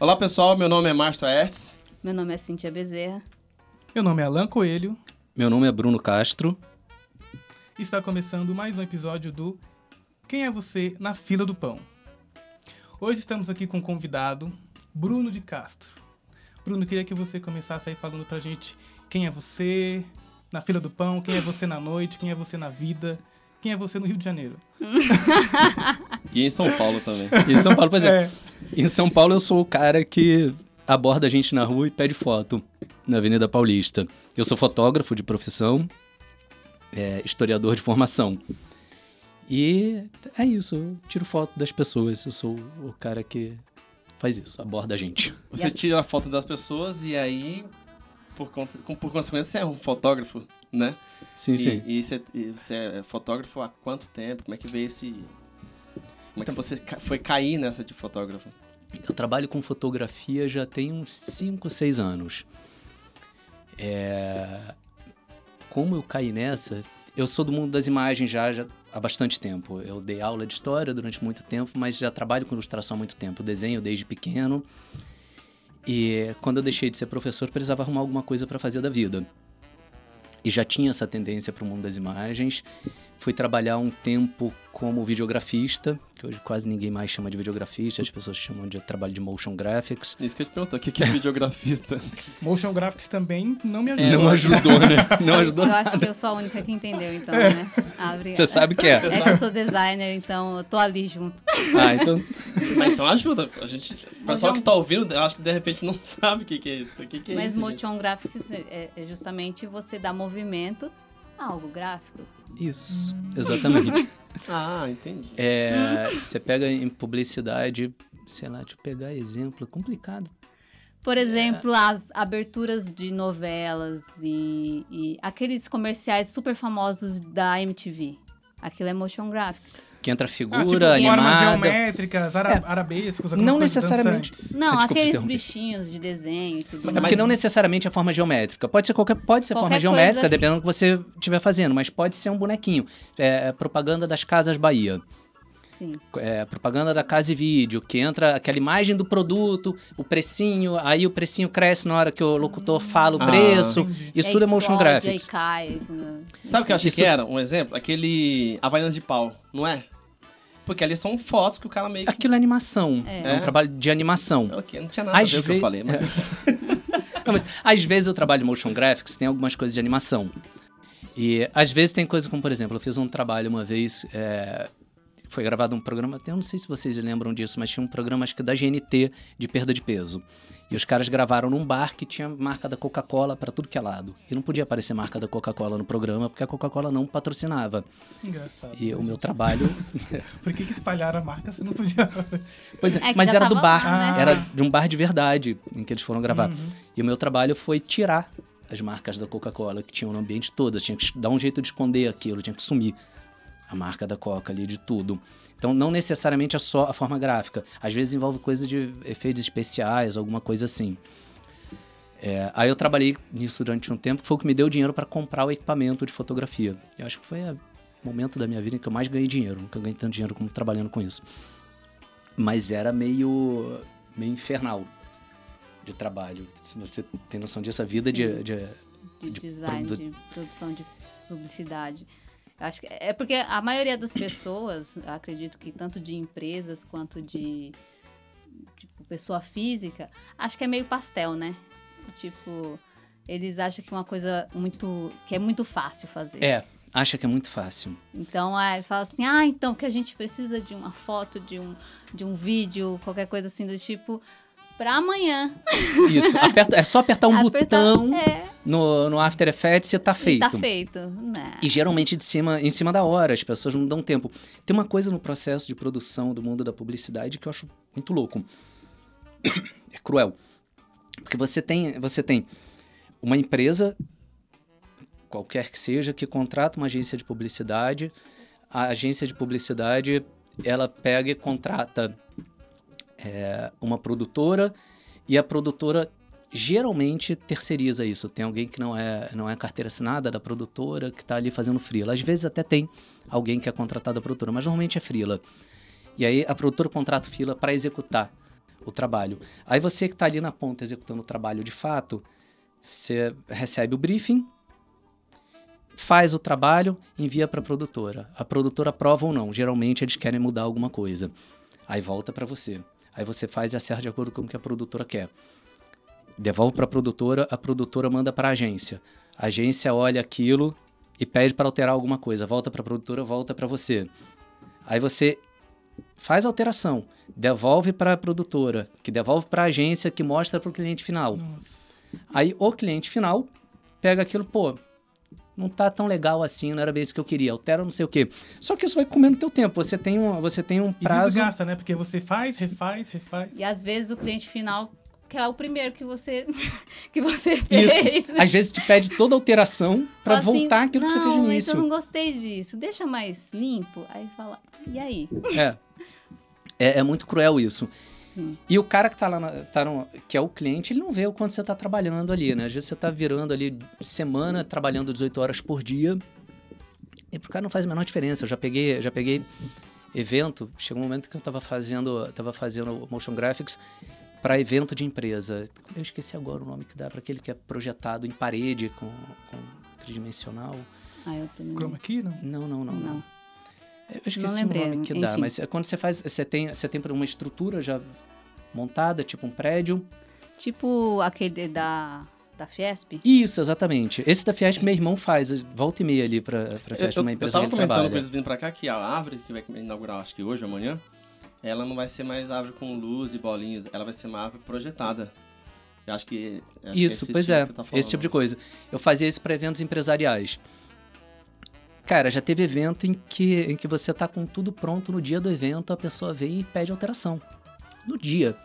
Olá pessoal, meu nome é Márcio Aertes. Meu nome é Cintia Bezerra. Meu nome é Alan Coelho. Meu nome é Bruno Castro. Está começando mais um episódio do Quem é Você na Fila do Pão. Hoje estamos aqui com um convidado, Bruno de Castro. Bruno, queria que você começasse aí falando pra gente quem é você na fila do pão, quem é você na noite, quem é você na vida, quem é você no Rio de Janeiro. E em São Paulo também. Em São Paulo, por exemplo. É. Em São Paulo eu sou o cara que aborda a gente na rua e pede foto na Avenida Paulista. Eu sou fotógrafo de profissão, é, historiador de formação. E é isso, eu tiro foto das pessoas. Eu sou o cara que faz isso, aborda a gente. Você tira a foto das pessoas e aí, por, conta, por consequência, você é um fotógrafo, né? Sim, e, sim. E você, e você é fotógrafo há quanto tempo? Como é que veio esse... Como é que você ca- foi cair nessa de fotógrafo? Eu trabalho com fotografia já tem uns 5, 6 anos. É... Como eu caí nessa? Eu sou do mundo das imagens já, já há bastante tempo. Eu dei aula de história durante muito tempo, mas já trabalho com ilustração há muito tempo. Eu desenho desde pequeno. E quando eu deixei de ser professor, precisava arrumar alguma coisa para fazer da vida. E já tinha essa tendência para o mundo das imagens. Fui trabalhar um tempo como videografista, que hoje quase ninguém mais chama de videografista, as pessoas chamam de trabalho de motion graphics. Isso que eu te pergunto, o que que é videografista? Motion Graphics também não me ajuda. Não ajudou, né? Não ajudou. Eu acho que eu sou a única que entendeu, então, né? Ah, obrigada. Você sabe que é. É que eu sou designer, então eu tô ali junto. Ah, então. Mas então ajuda. A gente, o pessoal que tá ouvindo, eu acho que de repente não sabe o que que é isso. O que que é Mas isso, gente? motion graphics é, é justamente você dar movimento algo gráfico. Isso, exatamente. Ah, entendi. É, você pega em publicidade, sei lá, deixa eu pegar exemplo, é complicado. Por exemplo, as aberturas de novelas e, e aqueles comerciais super famosos da MTV. Aquilo é motion graphics. Que entra Ah, figura tipo, formas animada. geométricas, ara É. arabescos, Não necessariamente. dançantes. Não, aqueles bichinhos de desenho e tudo É mais. porque não necessariamente é forma geométrica. Pode ser qualquer, pode ser Qualquer forma geométrica, coisa. dependendo do que você estiver fazendo, mas pode ser um bonequinho. É, é propaganda das Casas Bahia. Sim. é, propaganda da Casa e Vídeo, que entra aquela imagem do produto, o precinho, aí o precinho cresce na hora que o locutor fala o Ah. preço. Entendi. Isso tudo é motion graphics. Aí cai. né? Sabe o que eu achei Isso- que era? Um exemplo? Aquele Havaianas de pau, não é? Porque ali são fotos que o cara meio que... Aquilo é animação. É. É, um trabalho de animação. Ok, não tinha nada Às a ver com o que eu falei, mas... Não, mas às vezes eu trabalho motion graphics, tem algumas coisas de animação. E às vezes tem coisa como, por exemplo, eu fiz um trabalho uma vez, é, foi gravado um programa, até eu não sei se vocês lembram disso, mas tinha um programa, acho que da GNT, de perda de peso. E os caras gravaram num bar que tinha marca da Coca-Cola pra tudo que é lado. E não podia aparecer marca da Coca-Cola no programa, porque a Coca-Cola não patrocinava. Engraçado. E o meu trabalho... Por que, que espalharam a marca se não podia? Pois é, É mas era do bar, lá, né? era de um bar de verdade em que eles foram gravar. Uhum. E o meu trabalho foi tirar as marcas da Coca-Cola que tinham no ambiente todas. Tinha que dar um jeito de esconder aquilo, tinha que sumir a marca da Coca ali de tudo. Então, não necessariamente é só a forma gráfica. Às vezes envolve coisa de efeitos especiais, alguma coisa assim. É, aí eu trabalhei nisso durante um tempo, que foi o que me deu dinheiro para comprar o equipamento de fotografia. Eu acho que foi o momento da minha vida em que eu mais ganhei dinheiro. Nunca ganhei tanto dinheiro como trabalhando com isso. Mas era meio, meio infernal de trabalho. Se você tem noção disso, a vida de, Sim. de- de, de design, produ- de produção de publicidade. Acho que é porque a maioria das pessoas, acredito que tanto de empresas quanto de tipo, pessoa física, acho que é meio pastel, né? Tipo, eles acham que uma coisa muito que é muito fácil fazer. É, acha que é muito fácil. Então, aí fala assim: "Ah, então que a gente precisa de uma foto, de um de um vídeo, qualquer coisa assim do tipo para amanhã". Isso, aperta- é só apertar um Apertar- botão é, no, no After Effects e tá e feito. tá feito. Né? E geralmente de cima, em cima da hora, as pessoas não dão tempo. Tem uma coisa no processo de produção do mundo da publicidade que eu acho muito louco. É cruel. Porque você tem, você tem uma empresa, qualquer que seja, que contrata uma agência de publicidade. A agência de publicidade, ela pega e contrata é, uma produtora e a produtora geralmente terceiriza isso. Tem alguém que não é, não é carteira assinada da produtora, que está ali fazendo freela. Às vezes até tem alguém que é contratado da produtora, mas normalmente é freela. E aí a produtora contrata o freela para executar o trabalho. Aí você que está ali na ponta executando o trabalho de fato, você recebe o briefing, faz o trabalho, envia para a produtora. A produtora aprova ou não. Geralmente eles querem mudar alguma coisa. Aí volta para você. Aí você faz e acerta de acordo com o que a produtora quer devolve para a produtora, a produtora manda para a agência. A agência olha aquilo e pede para alterar alguma coisa, volta para a produtora, volta para você. Aí você faz a alteração, devolve para a produtora, que devolve para a agência, que mostra para o cliente final. Nossa. Aí o cliente final pega aquilo, pô, não tá tão legal assim, não era bem isso que eu queria, altera não sei o quê. Só que isso vai comendo teu tempo, você tem um, você tem um E prazo... desgasta, né? Porque você faz, refaz, refaz. E às vezes o cliente final que é o primeiro que você que você Isso. fez. né? Às vezes te pede toda alteração para assim, voltar aquilo que você fez no "Não, início. Mas eu não gostei disso. Deixa mais limpo. Aí fala, e aí? É. é. É muito cruel isso. Sim. E o cara que tá lá, na- tá no- que é o cliente, ele não vê o quanto você tá trabalhando ali, né? Às vezes você tá virando ali semana, trabalhando 18 horas por dia, e pro cara não faz a menor diferença. Eu já peguei, já peguei evento, chegou um momento que eu tava fazendo, tava fazendo motion graphics para evento de empresa. Eu esqueci agora o nome que dá para aquele que é projetado em parede com, com tridimensional. Ah, eu também. Chroma key, não? Não, não, não, não. Não. Eu esqueci o lembrei, nome que dá, enfim. mas é quando você faz, você tem, você tem uma estrutura já montada, tipo um prédio. Tipo aquele da, da Fiesp. Isso, exatamente. Esse da Fiesp meu irmão faz, volta e meia ali pra, pra Eu, Fiesp, eu, uma eu empresa tava que ele comentando com eles vindo pra cá que a árvore que vai inaugurar, acho que hoje ou amanhã, ela não vai ser mais árvore com luz e bolinhas, ela vai ser uma árvore projetada. Eu acho que. acho que Isso, esse pois estilo é, que você tá falando. esse tipo de coisa. Eu fazia isso pra eventos empresariais. Cara, já teve evento em que, em que você tá com tudo pronto no dia do evento, a pessoa vem e pede alteração. No dia.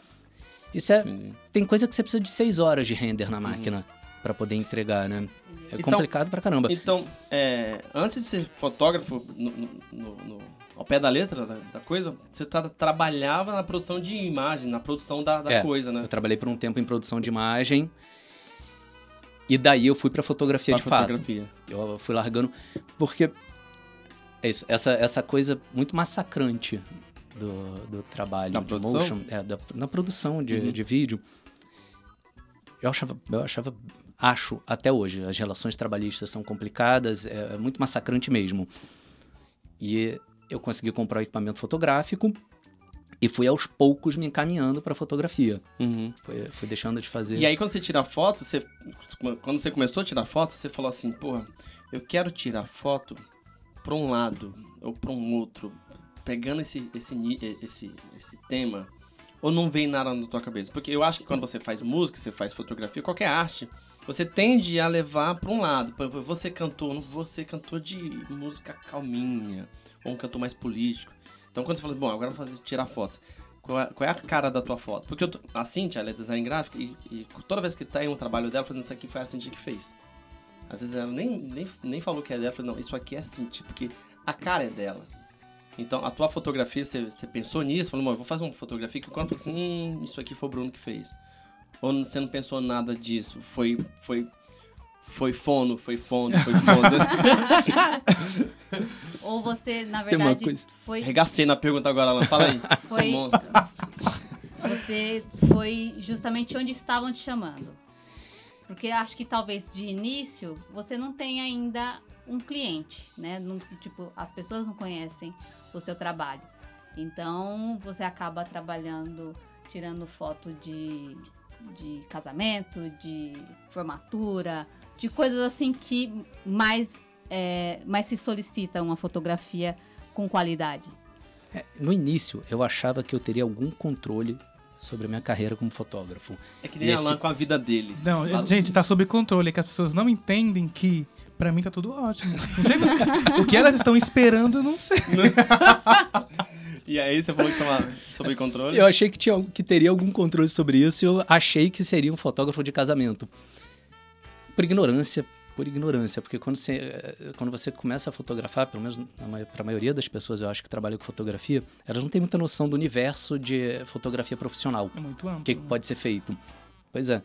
Isso é, Entendi. tem coisa que você precisa de seis horas de render na máquina pra poder entregar, né? É Então- complicado pra caramba. Então, é, antes de ser fotógrafo, no, no- no- ao pé da letra da, da coisa, você tá- trabalhava na produção de imagem, na produção da, da É, coisa, né? Eu trabalhei por um tempo em produção de imagem. E daí eu fui pra fotografia Pra de fato. fotografia. Eu fui largando. Porque. É isso. Essa, essa coisa muito massacrante do, do trabalho Da de produção? motion. É, da, na produção de, Uhum. de vídeo. Eu achava, eu achava. Acho até hoje. As relações trabalhistas são complicadas. É, é muito massacrante mesmo. E eu consegui comprar o equipamento fotográfico. E fui aos poucos me encaminhando para fotografia. Uhum. Fui, fui deixando de fazer. E aí, quando você tira foto, você, quando você começou a tirar foto, você falou assim, porra, eu quero tirar foto pra um lado ou pra um outro, pegando esse, esse, esse, esse tema, ou não vem nada na tua cabeça? Porque eu acho que quando você faz música, você faz fotografia, qualquer arte, você tende a levar pra um lado. Por exemplo, Você cantor, não vou ser cantor de música calminha, ou um cantor mais político. Então, quando você fala, bom, agora eu vou fazer, tirar. Qual é, qual é a cara da tua foto? Porque eu a Cintia, ela é design gráfica e, e toda vez que tá em um trabalho dela, fazendo isso aqui foi a Cintia que fez. Às vezes ela nem, nem, nem falou que é dela, falei, não, isso aqui é Cintia, porque a cara é dela. Então, a tua fotografia, você, você pensou nisso? Falou, vou fazer uma fotografia que quando eu falei assim, hum, isso aqui foi o Bruno que fez. Ou você não pensou nada disso? Foi, foi, foi fono, foi fono, foi fono. Ou você, na Tem uma verdade, coisa- foi Regacei na pergunta agora, Alan. Fala aí. Você é Foi- monstro. você foi justamente onde estavam te chamando. Porque acho que talvez de início você não tenha ainda um cliente, né? Não- tipo, as pessoas não conhecem o seu trabalho. Então você acaba trabalhando, tirando foto de, de casamento, de formatura, de coisas assim que mais, é, mais se solicita uma fotografia com qualidade. No início, eu achava que eu teria algum controle sobre a minha carreira como fotógrafo. É que nem Esse- Alan com a vida dele. Não, gente, tá sob controle, é que as pessoas não entendem que pra mim tá tudo ótimo. Não sei o que elas estão esperando, eu não sei. E aí você falou que tava sob controle. Eu achei que, tinha, que teria algum controle sobre isso e eu achei que seria um fotógrafo de casamento. Por ignorância, por ignorância, porque quando você, eh, quando você começa a fotografar, pelo menos para a maioria das pessoas eu acho que trabalham com fotografia, elas não têm muita noção do universo de fotografia profissional. É muito amplo. o que, que pode ser feito. Pois é.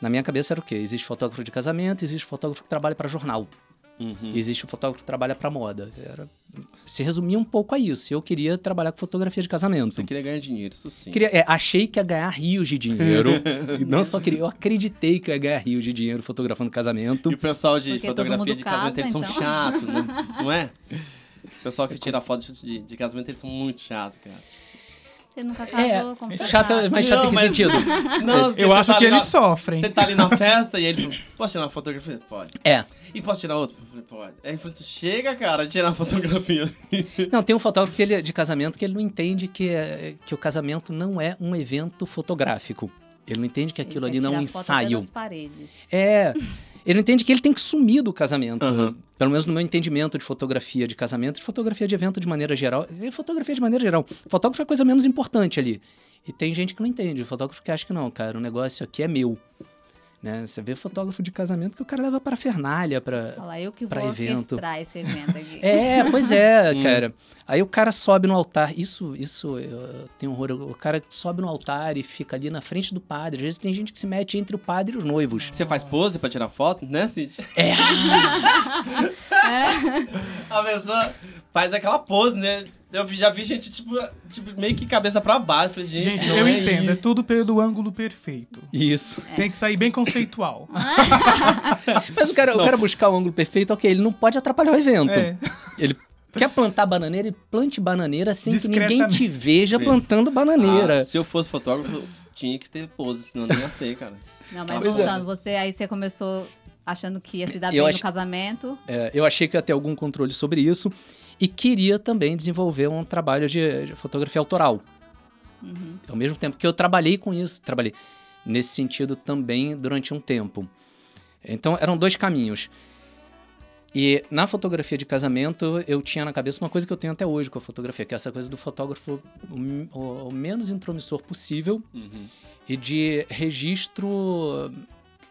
Na minha cabeça era o quê? Existe fotógrafo de casamento, existe fotógrafo que trabalha para jornal, Uhum. existe o fotógrafo que trabalha para moda. Era, se resumia um pouco a isso. Eu queria trabalhar com fotografia de casamento. Você queria ganhar dinheiro, isso sim. Queria- é, achei que ia ganhar rios de dinheiro. Não só queria, eu acreditei que eu ia ganhar rios de dinheiro fotografando casamento. E o pessoal de Porque fotografia de casamento, casa, eles são então. chatos, né? Não é? O pessoal que tira foto de, de casamento, eles são muito chatos, cara. Você nunca É, casou, como você chato, mas chato Não, em que mas- sentido? Não, Eu acho tá que eles na- sofrem. Você tá ali na festa e aí ele falou, posso tirar uma fotografia? Pode. É. E posso tirar outra? Pode. Aí ele falou, chega, cara, tirar uma fotografia. Não, tem um fotógrafo que ele, de casamento que ele não entende que, é- que o casamento não é um evento fotográfico. Ele não entende que aquilo Ele ali não é um ensaio. paredes. É. Ele entende que ele tem que sumir do casamento. Aham. Pelo menos no meu entendimento de fotografia de casamento, de fotografia de evento de maneira geral. E fotografia de maneira geral. Fotógrafo é a coisa menos importante ali. E tem gente que não entende. Fotógrafo que acha que não, cara, o negócio aqui é meu. Né? Você vê fotógrafo de casamento que o cara leva para fernália, para Olha lá, eu que pra vou evento. orquestrar esse evento aqui. É, pois é, Hum. cara. Aí o cara sobe no altar. Isso, isso, eu tenho horror. O cara sobe no altar e fica ali na frente do padre. Às vezes tem gente que se mete entre o padre e os noivos. Você faz pose pra tirar foto, né, Cid? É. A pessoa faz aquela pose, né? Eu já vi gente, tipo, tipo meio que cabeça pra baixo. Falei, gente, Gente, eu é entendo. É isso. tudo pelo ângulo perfeito. Isso. Tem que sair bem conceitual. Mas o cara, o cara buscar o ângulo perfeito, ok, ele não pode atrapalhar o evento. É. Ele quer plantar bananeira, ele plante bananeira sem que ninguém te veja plantando bananeira. Ah, se eu fosse fotógrafo, tinha que ter pose, senão não ia ser, cara. Não, mas Pois é. voltando, você aí você começou achando que ia se dar Eu bem acho- no casamento. É, eu achei que ia ter algum controle sobre isso e queria também desenvolver um trabalho de, de fotografia autoral. Uhum. Ao mesmo tempo que eu trabalhei com isso, trabalhei nesse sentido também durante um tempo. Então eram dois caminhos. E na fotografia de casamento eu tinha na cabeça uma coisa que eu tenho até hoje com a fotografia, que é essa coisa do fotógrafo o, o- menos intromissor possível Uhum. e de registro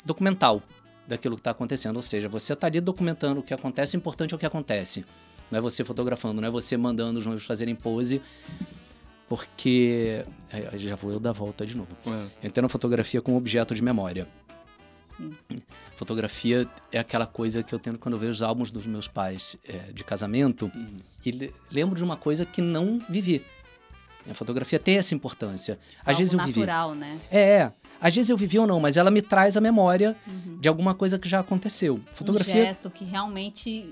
documental daquilo que está acontecendo. Ou seja, você está ali documentando o que acontece, o importante é o que acontece. Não é você fotografando, não é você mandando os noivos fazerem pose, porque. é, aí já vou eu dar a volta de novo. É. Eu entendo a fotografia como objeto de memória. Sim. Fotografia é aquela coisa que eu tenho quando eu vejo os álbuns dos meus pais é, de casamento Uhum. e le- lembro de uma coisa que não vivi. A fotografia tem essa importância. Às Algo vezes eu vivi. natural, né? É, às vezes eu vivi ou não, mas ela me traz a memória Uhum. de alguma coisa que já aconteceu. Um Fotografia, gesto que realmente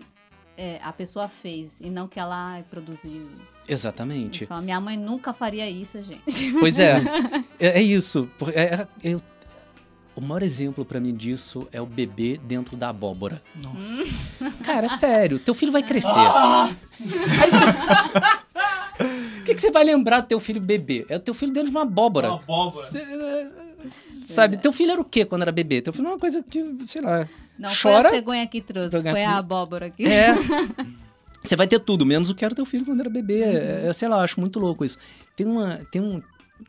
é, a pessoa fez e não que ela ai, produziu. exatamente. Fala, Minha mãe nunca faria isso, gente. Pois é, é, é isso. É- é- eu- o maior exemplo pra mim disso é o bebê dentro da abóbora. Nossa. Cara, é sério, teu filho vai crescer. Aí você... O que, que você vai lembrar do teu filho bebê? É o teu filho dentro de uma abóbora. abóbora. Cê- sabe, teu filho era o quê quando era bebê? Teu filho era uma coisa que, sei lá. Não Chora. foi a cegonha que trouxe, Cegonha foi que- a abóbora aqui. É. Você vai ter tudo, menos o que era teu filho quando era bebê. É, sei lá, eu acho muito louco isso. Tem uma, tem um,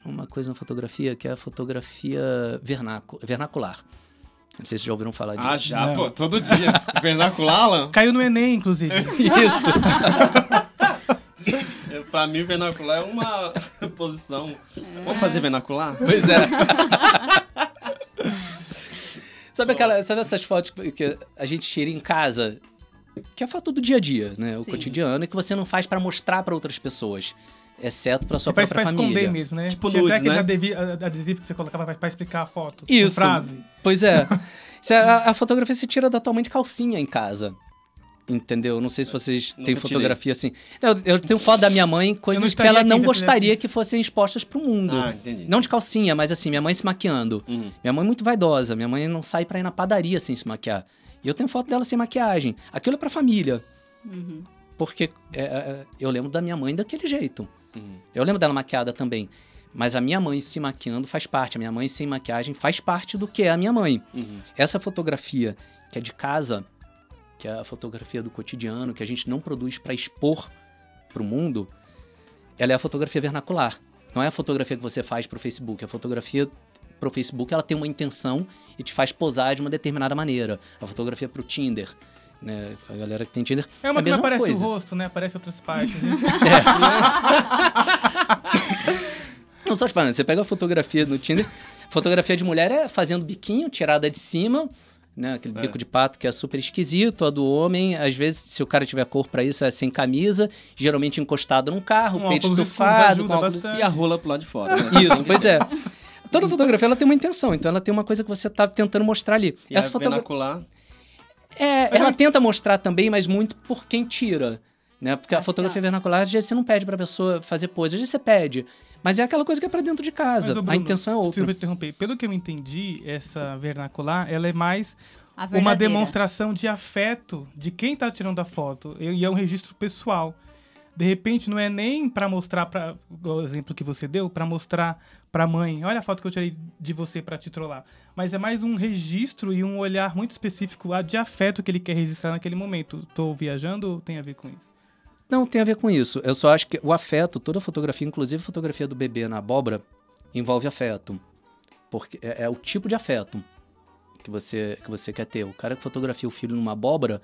uma coisa na fotografia que é a fotografia vernacu- vernacular. Não sei se já ouviram falar disso. Ah, já, Não. pô, todo dia. Vernacular, Alan? Caiu no Enem, inclusive. Isso. Pra mim, vernacular é uma posição. Vamos fazer vernacular? Pois é. sabe, aquela, sabe essas fotos que- a gente tira em casa? Que é a foto do dia a dia, né? O Sim. cotidiano, e que você não faz pra mostrar pra outras pessoas. Exceto pra sua faz própria pra família. esconder mesmo, né? Tipo Tinha nudes, até aqueles né? adevi- a- adesivos que você colocava pra- pra explicar a foto. Isso. Com frase. Pois é. Se a, a fotografia se tira da tua mãe de calcinha em casa. Entendeu? Não sei se vocês têm tirei. fotografia assim. Eu, eu tenho foto da minha mãe, coisas que ela não gostaria que fossem expostas pro mundo. Ah, entendi. Não de calcinha, mas assim, minha mãe se maquiando. Uhum. Minha mãe é muito vaidosa. Minha mãe não sai pra ir na padaria sem se maquiar. E eu tenho foto dela sem maquiagem. Aquilo é pra família. Uhum. Porque é, é, eu lembro da minha mãe daquele jeito. Uhum. Eu lembro dela maquiada também. Mas a minha mãe se maquiando faz parte. A minha mãe sem maquiagem faz parte do que é a minha mãe. Uhum. Essa fotografia que é de casa, que é a fotografia do cotidiano, que a gente não produz para expor para o mundo, ela é a fotografia vernacular. Não é a fotografia que você faz para o Facebook. A fotografia para o Facebook ela tem uma intenção e te faz posar de uma determinada maneira. A fotografia para o Tinder, né? A galera que tem Tinder É uma a que não aparece coisa. o rosto, né? Aparece outras partes. né? Não só te falando, você pega a fotografia no Tinder. Fotografia de mulher é fazendo biquinho, tirada de cima, né? Aquele É. bico de pato que é super esquisito. A do homem, às vezes, se o cara tiver cor pra isso, é sem camisa, geralmente encostado num carro, Um peito estufado, com óculos... E a rola pro lado de fora. Né? Isso, pois é. Toda fotografia ela tem uma intenção, então ela tem uma coisa que você tá tentando mostrar ali. E Essa a fotografia vernacular, é, ela tenta mostrar também, mas muito por quem tira, né? Porque a fotografia que vernacular, às vezes você não pede pra pessoa fazer pose, às vezes você pede, mas é aquela coisa que é pra dentro de casa. Mas, ô, a Bruno, intenção é outra. Interromper. Pelo que eu entendi, essa vernacular, ela é mais A uma demonstração de afeto de quem tá tirando a foto. E é um registro pessoal. De repente, não é nem pra mostrar para o exemplo que você deu, pra mostrar pra mãe, olha a foto que eu tirei de você pra te trollar. Mas é mais um registro e um olhar muito específico de afeto que ele quer registrar naquele momento. Tô viajando ou tem a ver com isso? Não, tem a ver com isso. Eu só acho que o afeto, toda fotografia, inclusive a fotografia do bebê na abóbora, envolve afeto. Porque é, é o tipo de afeto que você, que você quer ter. O cara que fotografia o filho numa abóbora.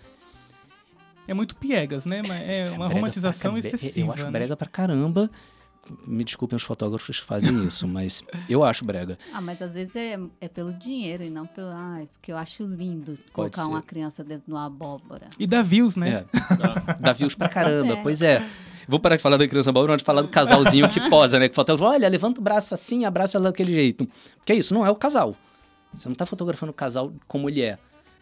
É muito piegas, né? Mas é uma brega romantização excessiva. Eu acho né? brega pra caramba. Me desculpem os fotógrafos que fazem isso, mas eu acho brega. Ah, mas às vezes é, é pelo dinheiro e não pelo. Ai, porque eu acho lindo colocar ser. uma criança dentro de uma abóbora. E dá views, né? É. Dá views pra caramba, Pois é. pois é. Vou parar de falar da criança abóbora, vamos falar do casalzinho que posa, né? Que fotógrafo, olha, levanta o braço assim, abraça ela daquele jeito. Que é isso, não é o casal. Você não tá fotografando o casal como ele é.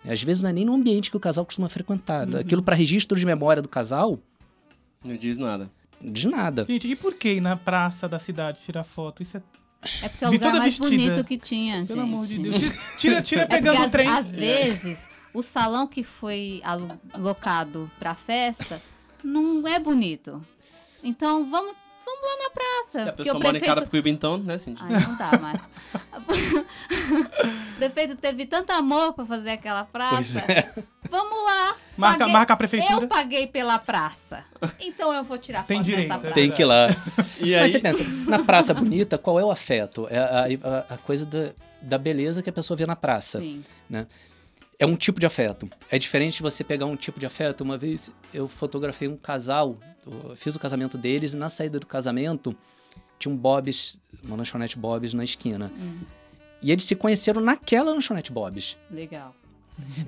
Às vezes não é nem no ambiente que o casal costuma frequentar. Aquilo pra registro de memória do casal, não diz nada. De nada. Gente, e por que ir na praça da cidade tirar foto? Isso é, É porque é o lugar mais vestida. bonito que tinha, pelo amor de gente. Deus. Tira, tira É pegando porque o trem. às, vezes o salão que foi alocado pra festa não é bonito. Então vamos, vamos lá na praça. Se a pessoa o mora em prefeito... Carapicuíba, então, né, Cindy? Ai, não dá mais. o prefeito teve tanto amor pra fazer aquela praça. é. Vamos lá. Marca, Paguei- marca a prefeitura. Eu paguei pela praça. Então eu vou tirar Tem foto direito, dessa é praça. Tem que ir lá. E aí, Mas você pensa, na praça bonita, qual é o afeto? É a, a- a coisa da, da beleza que a pessoa vê na praça. Sim. É um tipo de afeto. É diferente de você pegar um tipo de afeto. Uma vez eu fotografei um casal, fiz o casamento deles e na saída do casamento tinha um Bob's, uma lanchonete Bob's na esquina. Hum, E eles se conheceram naquela lanchonete Bob's. legal.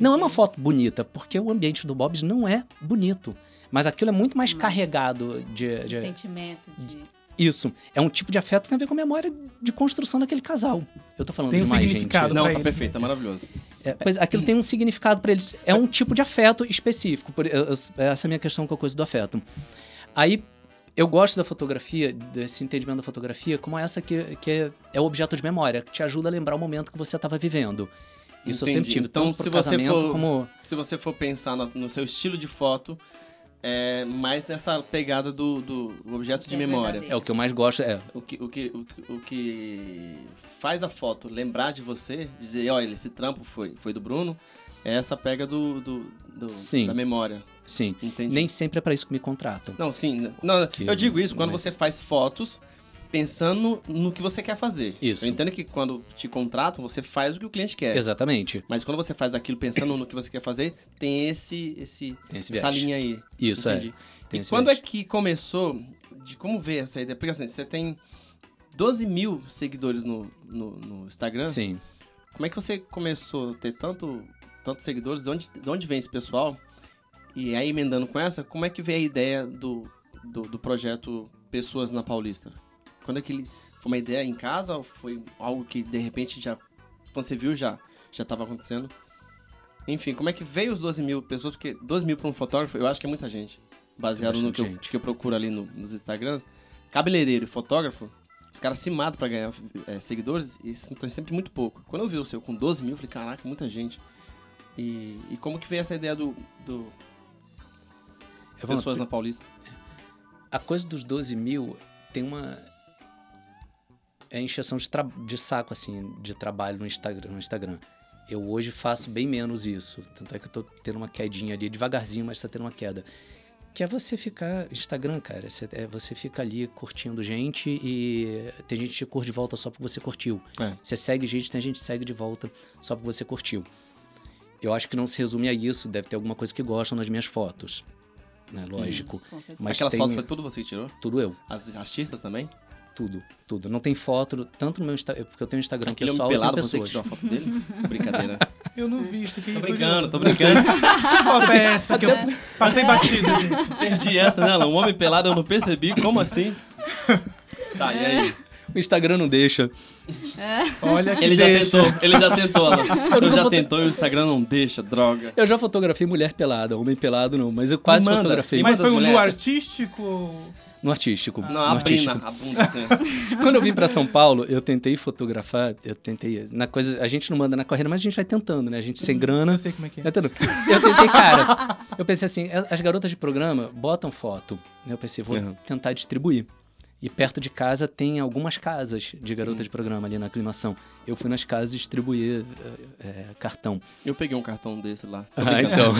Não é uma foto bonita, porque o ambiente do Bob's não é bonito. Mas aquilo é muito mais carregado de, De de- sentimento, de... Isso. É um tipo de afeto que tem a ver com a memória de construção daquele casal. Eu tô falando Tem um demais, significado. gente. não, tá ele. perfeito, tá maravilhoso. É, pois aquilo tem um significado pra eles. É um tipo de afeto específico. Por, eu- eu- essa é a minha questão com a coisa do afeto. Aí, eu gosto da fotografia, desse entendimento da fotografia, como essa que, que é, é o objeto de memória, que te ajuda a lembrar o momento que você estava vivendo. Isso eu Entendi. sempre tive, Então, tanto se você for- como... Se você for pensar na- no seu estilo de foto, é mais nessa pegada do, do objeto de É memória. verdadeiro. É o que eu mais gosto, é... O que, o, que, o, que, o que faz a foto lembrar de você, dizer, olha, esse trampo foi, foi do Bruno, é essa pega do, do, do- Sim. da memória. Sim. Entendi. Nem sempre é pra isso que me contratam. Não, sim. Não, Que- eu digo isso quando mas- você faz fotos pensando no que você quer fazer. Isso. Eu entendo que quando te contratam, você faz o que o cliente quer. Exatamente. Mas quando você faz aquilo pensando no que você quer fazer, tem esse, esse, Tem esse essa linha aí. Isso, Entendi. é. Tem E quando é que começou, de como ver essa ideia? Porque assim, você tem 12 mil seguidores no, no, no Instagram. Sim. Como é que você começou a ter tanto, tantos seguidores? De onde, de onde vem esse pessoal? E aí, emendando com essa, como é que veio a ideia do, do, do projeto Pessoas na Paulista? Quando é que ele... Foi uma ideia em casa ou foi algo que, de repente, já... Quando você viu, já já estava acontecendo? Enfim, como é que veio os 12 mil pessoas? Porque 12 mil para um fotógrafo, eu acho que é muita gente. Baseado no que eu, que eu procuro ali no- nos Instagrams. Cabeleireiro e fotógrafo, os caras se matam pra ganhar é, seguidores e tem sempre muito pouco. Quando eu vi o seu com 12 mil, eu falei, caraca, muita gente. E, e como que veio essa ideia do, do vou- Pessoas na Paulista? A coisa dos 12 mil tem uma. É encheção de, de saco, assim, de trabalho no Instagram, no Instagram. Eu hoje faço bem menos isso. Tanto é que eu tô tendo uma quedinha ali, devagarzinho, mas tá tendo uma queda. Que é você ficar. Instagram, cara. Você, é, você fica ali curtindo gente e tem gente que te curte de volta só porque você curtiu. É. Você segue gente, tem gente que segue de volta só porque você curtiu. Eu acho que não se resume a isso. Deve ter alguma coisa que gostam nas minhas fotos. Né? Lógico. Certeza. Mas Aquelas tem fotos foi tudo você que tirou? tudo eu. As artistas também? Tudo, tudo. Não tem foto, tanto no meu Instagram, porque eu tenho um Instagram Aquele pessoal tem pelado, você que pessoas. tirou a foto dele? Brincadeira. Eu não vi, fiquei Tô brincando, tô brincando. Que foto é essa que eu passei batido, gente? Perdi essa, né? Um homem pelado eu não percebi. Como assim? Tá, e aí? O Instagram não deixa. Olha que Ele já deixa. tentou, ele já tentou, Alan. Eu nunca já tentou e o Instagram não deixa, droga. Eu já fotografei mulher pelada, homem pelado não, mas eu quase Manda. fotografei Mas foi um mulheres? artístico? no artístico. Não, no artístico. Brina, a bunda assim. Quando eu vim pra São Paulo, eu tentei fotografar, eu tentei, na coisa, a gente não manda na corrida, mas a gente vai tentando, né? A gente sem grana, Eu sei como é que é. Eu tentei, cara. Eu pensei assim, as garotas de programa botam foto. Eu pensei, vou Uhum. tentar distribuir. E perto de casa tem algumas casas de garotas de programa ali na aclimação. Eu fui nas casas distribuir eh, cartão. Eu peguei um cartão desse lá. Tô Ah, então.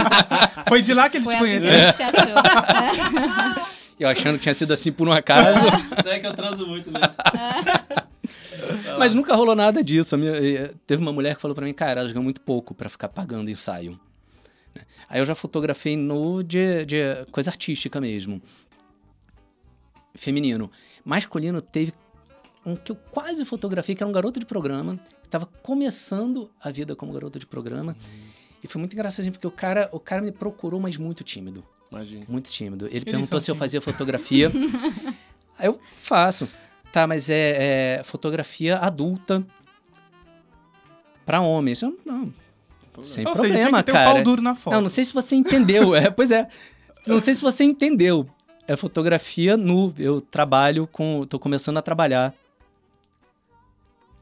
Foi de lá que eles Foi te conheceram. a gente achou. Eu achando que tinha sido assim por um acaso. Não é que eu transo muito mesmo. mas nunca rolou nada disso. A minha- eh, teve uma mulher que falou pra mim, cara, elas ganham muito pouco pra ficar pagando ensaio. Né? Aí eu já fotografei no de, de coisa artística mesmo. Feminino. Masculino teve um que eu quase fotografei, que era um garoto de programa, que estava começando a vida como garoto de programa. E foi muito engraçado, assim, porque o cara, o cara me procurou, mas muito tímido. Imagina. Muito tímido. Ele Eles perguntou se eu tímidos. fazia fotografia. Aí eu faço. Tá, mas é, é fotografia adulta pra homens. Eu, não, sem Ou seja, tinha problema, que ter um cara. pau duro na foto. não, não sei se você entendeu. é, pois é. Não sei se você entendeu. É fotografia nu. Eu trabalho com. tô começando a trabalhar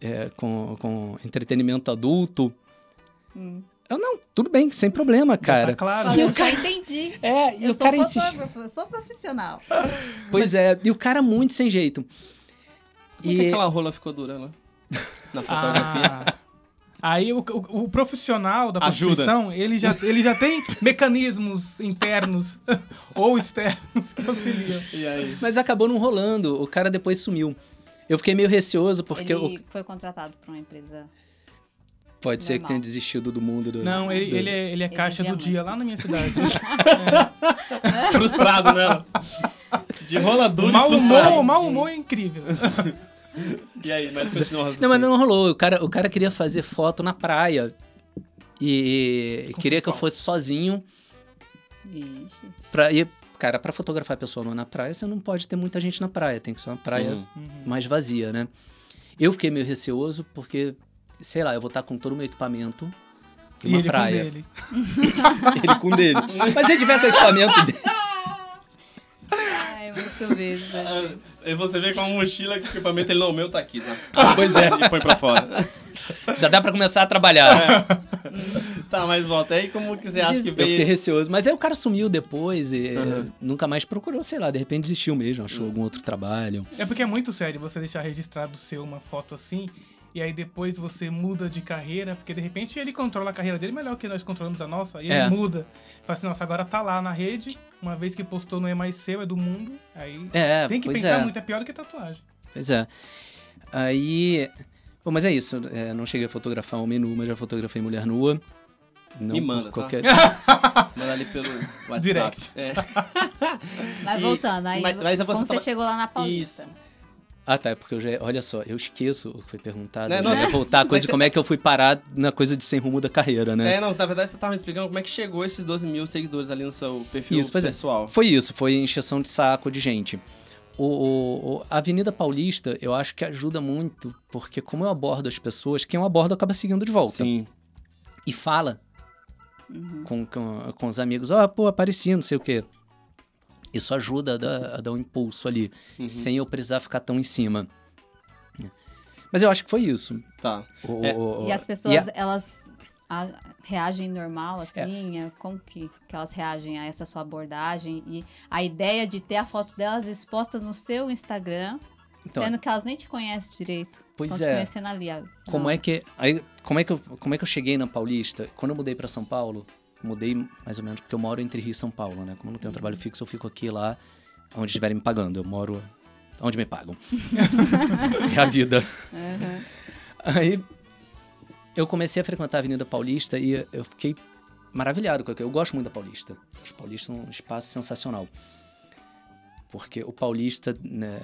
é, com, com entretenimento adulto. Hum. Eu não, tudo bem, sem problema, Já cara. Tá claro. Falei, eu já entendi. É, e Eu o sou fotógrafo, eu sou profissional. Pois é, e o cara muito sem jeito. Por que E aquela rola ficou dura lá? Na fotografia. Ah, aí o, o- o profissional da Ajuda. prostituição, ele já, ele já tem mecanismos internos ou externos que auxiliam. E aí? Mas acabou não rolando. O cara depois sumiu. Eu fiquei meio receoso porque Ele o- foi contratado por uma empresa. pode ser que normal. tenha desistido do mundo do. Não, ele, do- ele é, ele é caixa do dia lá na minha cidade. Frustrado, né? De rola dura o mau frustrado. humor, o mau humor é incrível. E aí, mas continua Não, mas não rolou. O cara, o cara queria fazer foto na praia. E queria que eu fosse sozinho. Vixe. Pra, e, cara, pra fotografar a pessoa nua na praia, você não pode ter muita gente na praia. Tem que ser uma praia Uhum. mais vazia, né? Eu fiquei meio receoso porque, sei lá, eu vou estar com todo o meu equipamento e uma ele com praia. dele. ele com dele. Mas se ele tiver com o equipamento dele. Ai, muito mesmo. Ah, Aí você vê com uma mochila que o equipamento, ele não, o meu tá aqui, tá? Pois é. E põe pra fora. Já dá pra começar a trabalhar. Tá, mas volta aí, como que você acha Diz- que Eu veio fiquei esse... receoso. Mas aí o cara sumiu depois e Uhum. nunca mais procurou, sei lá, de repente desistiu mesmo, achou algum outro trabalho. É porque é muito sério você deixar registrado seu uma foto assim, e aí depois você muda de carreira, porque de repente ele controla a carreira dele melhor que nós controlamos a nossa, e É. ele muda. Fala assim, nossa, agora tá lá na rede, uma vez que postou não é mais seu, é do mundo, aí É, tem que pensar é. muito, é pior do que tatuagem. Pois é. Aí. Bom, mas é isso. é, não cheguei a fotografar homem nu, mas já fotografei mulher nua. Não Me manda, tá? qualquer... Manda ali pelo WhatsApp. Direct. É. Mas E- voltando, aí mas- mas você como tava- você chegou lá na Paulista? Isso. Ah, tá. é Porque eu já. Olha só, eu esqueço o que foi perguntado. Eu não, ia voltar a mas coisa de como é que eu fui parar na coisa de sem rumo da carreira, né? É, não, na verdade você tava me explicando como é que chegou esses 12 mil seguidores ali no seu perfil Isso, é. pessoal. Foi isso, foi encheção de saco de gente. O, o- a Avenida Paulista, eu acho que ajuda muito, porque como eu abordo as pessoas, quem eu abordo acaba seguindo de volta. Sim. E fala Uhum. com, com, com os amigos, ó, pô, apareci, não sei o quê. Isso ajuda a dar, a dar um impulso ali, Uhum. sem eu precisar ficar tão em cima. Mas eu acho que foi isso. Tá. O- É, o- E as e pessoas, a- elas a- reagem normal, assim? É, Como que, que elas reagem a essa sua abordagem? E a ideia de ter a foto delas exposta no seu Instagram, Então, sendo que elas nem te conhecem direito. Pois Estão te é. conhecendo ali. Como é que aí, como é que eu, como é que eu cheguei na Paulista? Quando eu mudei pra São Paulo, mudei mais ou menos porque eu moro entre Rio e São Paulo, né? Como eu não tenho trabalho fixo, eu fico aqui lá onde estiverem me pagando. Eu moro onde me pagam. é a vida. Uhum. Aí eu comecei a frequentar a Avenida Paulista e eu fiquei maravilhado com aquilo. Eu gosto muito da Paulista. Acho Paulista um espaço sensacional. Porque o Paulista, né,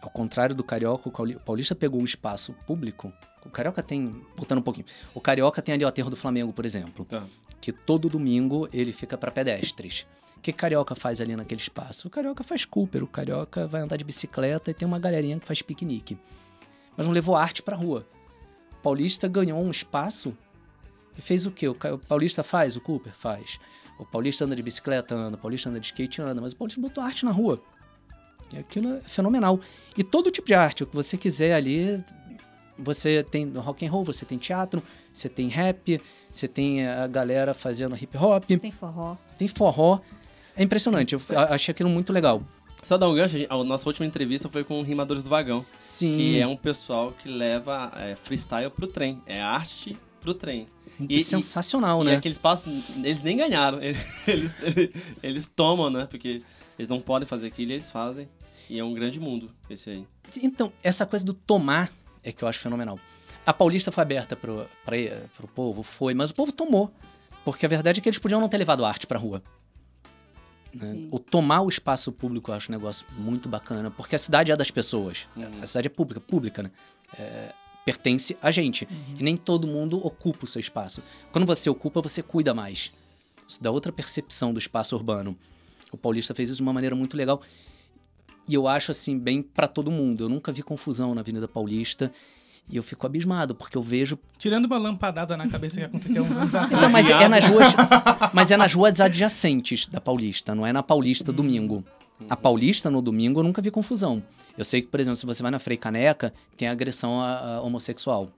Ao contrário do carioca, o paulista pegou o espaço público. O carioca tem, voltando um pouquinho, o carioca tem ali o aterro do Flamengo, por exemplo, Tá. que todo domingo ele fica para pedestres. O que carioca faz ali naquele espaço? O carioca faz Cooper, o carioca vai andar de bicicleta e tem uma galerinha que faz piquenique. Mas não levou arte pra rua. O paulista ganhou um espaço e fez o quê? O paulista faz, o Cooper faz. O paulista anda de bicicleta, anda. O paulista anda de skate, anda. Mas o paulista botou arte na rua. E aquilo é fenomenal. E todo tipo de arte, o que você quiser ali. Você tem rock and roll, você tem teatro, você tem rap, você tem a galera fazendo hip hop, Tem forró. tem forró. É impressionante, eu a- achei aquilo muito legal. Só dar um gancho, a nossa última entrevista foi com Rimadores do Vagão, Sim. que é um pessoal que leva é, freestyle pro trem. É arte pro trem. E, E- sensacional, E né? aquele espaço, eles nem ganharam. Eles, eles, eles tomam, né? Porque eles não podem fazer aquilo e eles fazem. E é um grande mundo esse aí. Então, essa coisa do tomar é que eu acho fenomenal. A Paulista foi aberta pro, pra, pro povo, foi, mas o povo tomou. Porque a verdade é que eles podiam não ter levado arte pra rua. né? O tomar o espaço público eu acho um negócio muito bacana, porque a cidade é das pessoas. Uhum. A cidade é pública, pública, né? É, pertence a gente. E nem todo mundo ocupa o seu espaço. Quando você ocupa, você cuida mais. Isso dá outra percepção do espaço urbano. O Paulista fez isso de uma maneira muito legal. E eu acho, assim, bem pra todo mundo. Eu nunca vi confusão na Avenida Paulista. E eu fico abismado, porque eu vejo. Tirando uma lampadada na cabeça que aconteceu há uns anos atrás. Então, mas é nas ruas. Mas é nas ruas adjacentes da Paulista, não é na Paulista domingo. A Paulista no domingo eu nunca vi confusão. Eu sei que, por exemplo, se você vai na Frei Caneca, tem agressão a, a homossexual.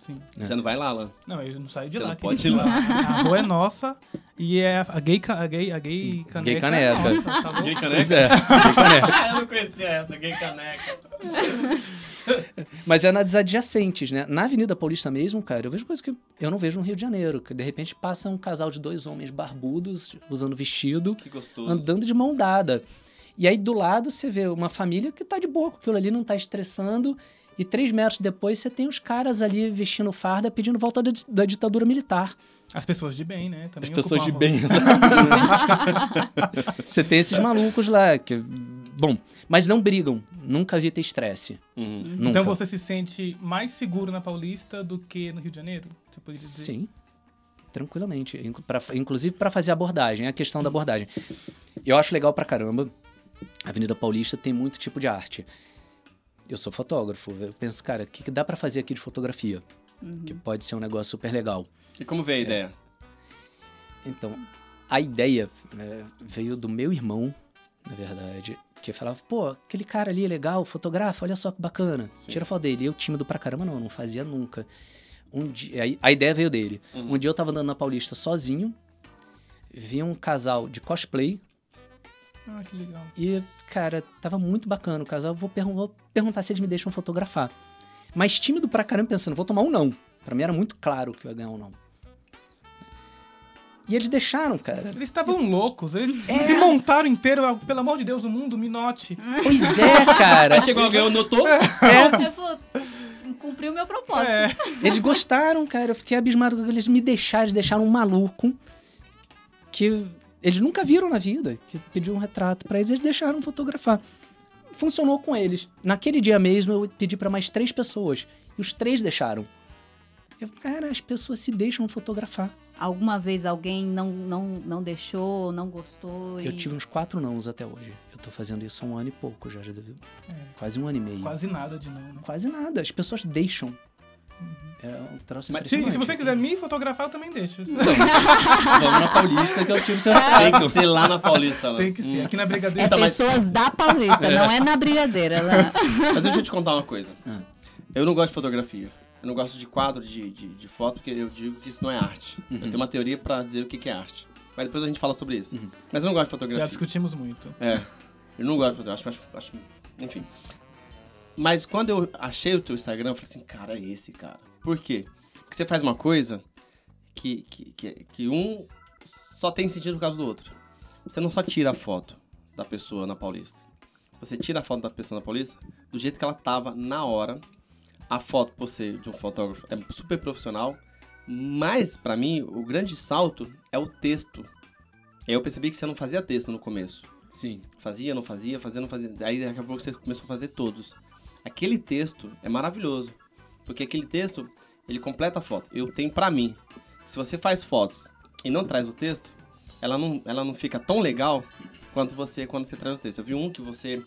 Sim. É. Você não vai lá, Alan. Não, eu não saio de Você lá. não pode ir lá. A rua é nossa e é a gay, a gay, a gay caneca. é caneca. nossa, tá? Gay Pois caneca? é, Frei Caneca. eu não conhecia essa, gay caneca. Mas é nas adjacentes, né? Na Avenida Paulista mesmo, cara, eu vejo coisas que eu não vejo no Rio de Janeiro. Que de repente passa um casal de dois homens barbudos, usando vestido, Que gostoso. andando de mão dada. E aí do lado você vê uma família que tá de boa, com aquilo ali não tá estressando. E três metros depois você tem os caras ali vestindo farda pedindo volta da, da ditadura militar. As pessoas de bem, né? As Também pessoas de bem. você tem esses malucos lá que. Bom, mas não brigam. Nunca vi ter estresse. Uhum. Então você se sente mais seguro na Paulista do que no Rio de Janeiro? Você poderia dizer? Sim, tranquilamente. Pra- inclusive para fazer abordagem, a questão da abordagem. Eu acho legal pra caramba. A Avenida Paulista tem muito tipo de arte. Eu sou fotógrafo. Eu penso, cara, o que, que dá pra fazer aqui de fotografia? Que pode ser um negócio super legal. E como veio a ideia? Então, a ideia né, veio do meu irmão, na verdade, que falava, pô, aquele cara ali é legal, fotografa, olha só que bacana. Sim. Tira foto dele. E eu, tímido pra caramba, não, não fazia nunca. Um dia, a ideia veio dele. Uhum. Um dia eu tava andando na Paulista sozinho, vi um casal de cosplay Ah, que legal. e, cara, tava muito bacana o casal. Vou, pergun- vou perguntar se eles me deixam fotografar. Mas tímido pra caramba, pensando, vou tomar um não. Pra mim era muito claro que eu ia ganhar um não. E eles deixaram, cara. Eles estavam loucos, eles É. se montaram inteiro, pelo amor de Deus, o mundo me note. Pois é, cara. Aí chegou alguém, notou? É, Eu vou cumprir o meu propósito. É. eles gostaram, cara. Eu fiquei abismado com eles me deixaram, eles deixaram um maluco que eles nunca viram na vida, que pediu um retrato pra eles, eles deixaram fotografar. Funcionou com eles. Naquele dia mesmo eu pedi pra mais três pessoas e os três deixaram. Eu, cara, as pessoas se deixam fotografar. Alguma vez alguém não, não, não deixou, não gostou? Eu e- tive uns quatro nãos até hoje. Eu tô fazendo isso há um ano e pouco já, já deu- É. quase um ano e meio. Quase nada de não, né? Quase nada. As pessoas deixam. É um troço Mas Se, se você quiser me fotografar, eu também deixo. Vamos na Paulista que eu tiro seu Tem que ser lá na Paulista. Alan. Tem que ser. Hum. Aqui na É Brigadeiro. Então, mas- pessoas da Paulista, não é na brigadeira. Né? Mas deixa eu te contar uma coisa. Ah. Eu não gosto de fotografia. Eu não gosto de quadro de, de, de foto, porque eu digo que isso não é arte. Uhum. Eu tenho uma teoria pra dizer o que, que é arte. Mas depois a gente fala sobre isso. Uhum. Mas eu não gosto de Já fotografia. discutimos muito. É. Eu não gosto de fotografia. Acho, acho, enfim. Mas quando eu achei o teu Instagram, eu falei assim, cara, é esse cara. Por quê? Porque você faz uma coisa que, que, que, que um só tem sentido por causa do outro. Você não só tira a foto da pessoa na Paulista. Você tira a foto da pessoa na Paulista do jeito que ela tava na hora. A foto, por ser de um fotógrafo, é super profissional. Mas, pra mim, o grande salto é o texto. Eu percebi que você não fazia texto no começo. Sim. Fazia, não fazia, fazia, não fazia. Aí daqui a pouco você começou a fazer todos. Aquele texto é maravilhoso. Porque aquele texto, ele completa a foto. Eu tenho pra mim. Se você faz fotos e não traz o texto, ela não, ela não fica tão legal quanto você quando você traz o texto. Eu vi um que você.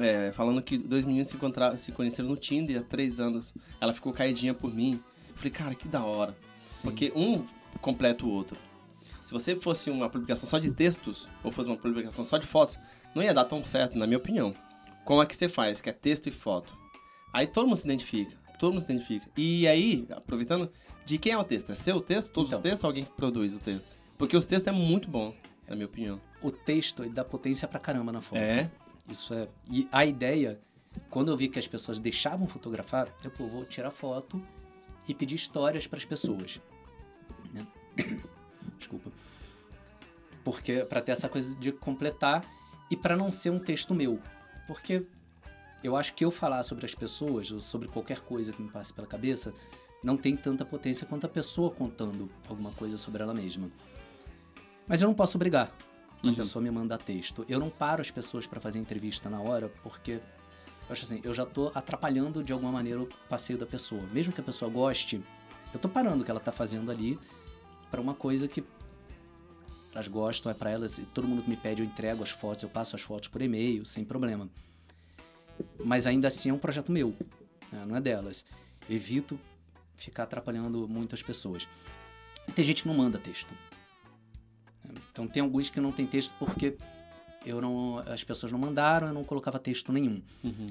é, falando que dois meninos se, encontraram, se conheceram no Tinder há três anos. Ela ficou caidinha por mim. Eu falei, cara, que da hora. Sim. Porque um completa o outro. Se você fosse uma publicação só de textos, ou fosse uma publicação só de fotos, não ia dar tão certo, na minha opinião. Como é que você faz? Que é texto e foto. Aí todo mundo se identifica. Todo mundo se identifica. E aí, aproveitando, de quem é o texto? É seu texto? Todos Então. os textos ou alguém que produz o texto? Porque os textos é muito bom, na minha opinião. O texto ele dá potência pra caramba na foto. É. Isso é. E a ideia, quando eu vi que as pessoas deixavam fotografar, eu pô, vou tirar foto e pedir histórias para as pessoas. né? Desculpa. Porque para ter essa coisa de completar e para não ser um texto meu. Porque eu acho que eu falar sobre as pessoas ou sobre qualquer coisa que me passe pela cabeça não tem tanta potência quanto a pessoa contando alguma coisa sobre ela mesma. Mas eu não posso obrigar Uhum. pessoa me mandar texto. Eu não paro as pessoas para fazer entrevista na hora, porque eu acho assim, eu já tô atrapalhando de alguma maneira o passeio da pessoa. Mesmo que a pessoa goste, eu tô parando o que ela tá fazendo ali para uma coisa que elas gostam, é para elas, e todo mundo que me pede eu entrego as fotos, eu passo as fotos por e-mail, sem problema. Mas ainda assim é um projeto meu, né, não é delas. Evito ficar atrapalhando muitas pessoas. Tem gente que não manda texto. Então tem alguns que não tem texto porque eu não, as pessoas não mandaram, eu não colocava texto nenhum. Uhum.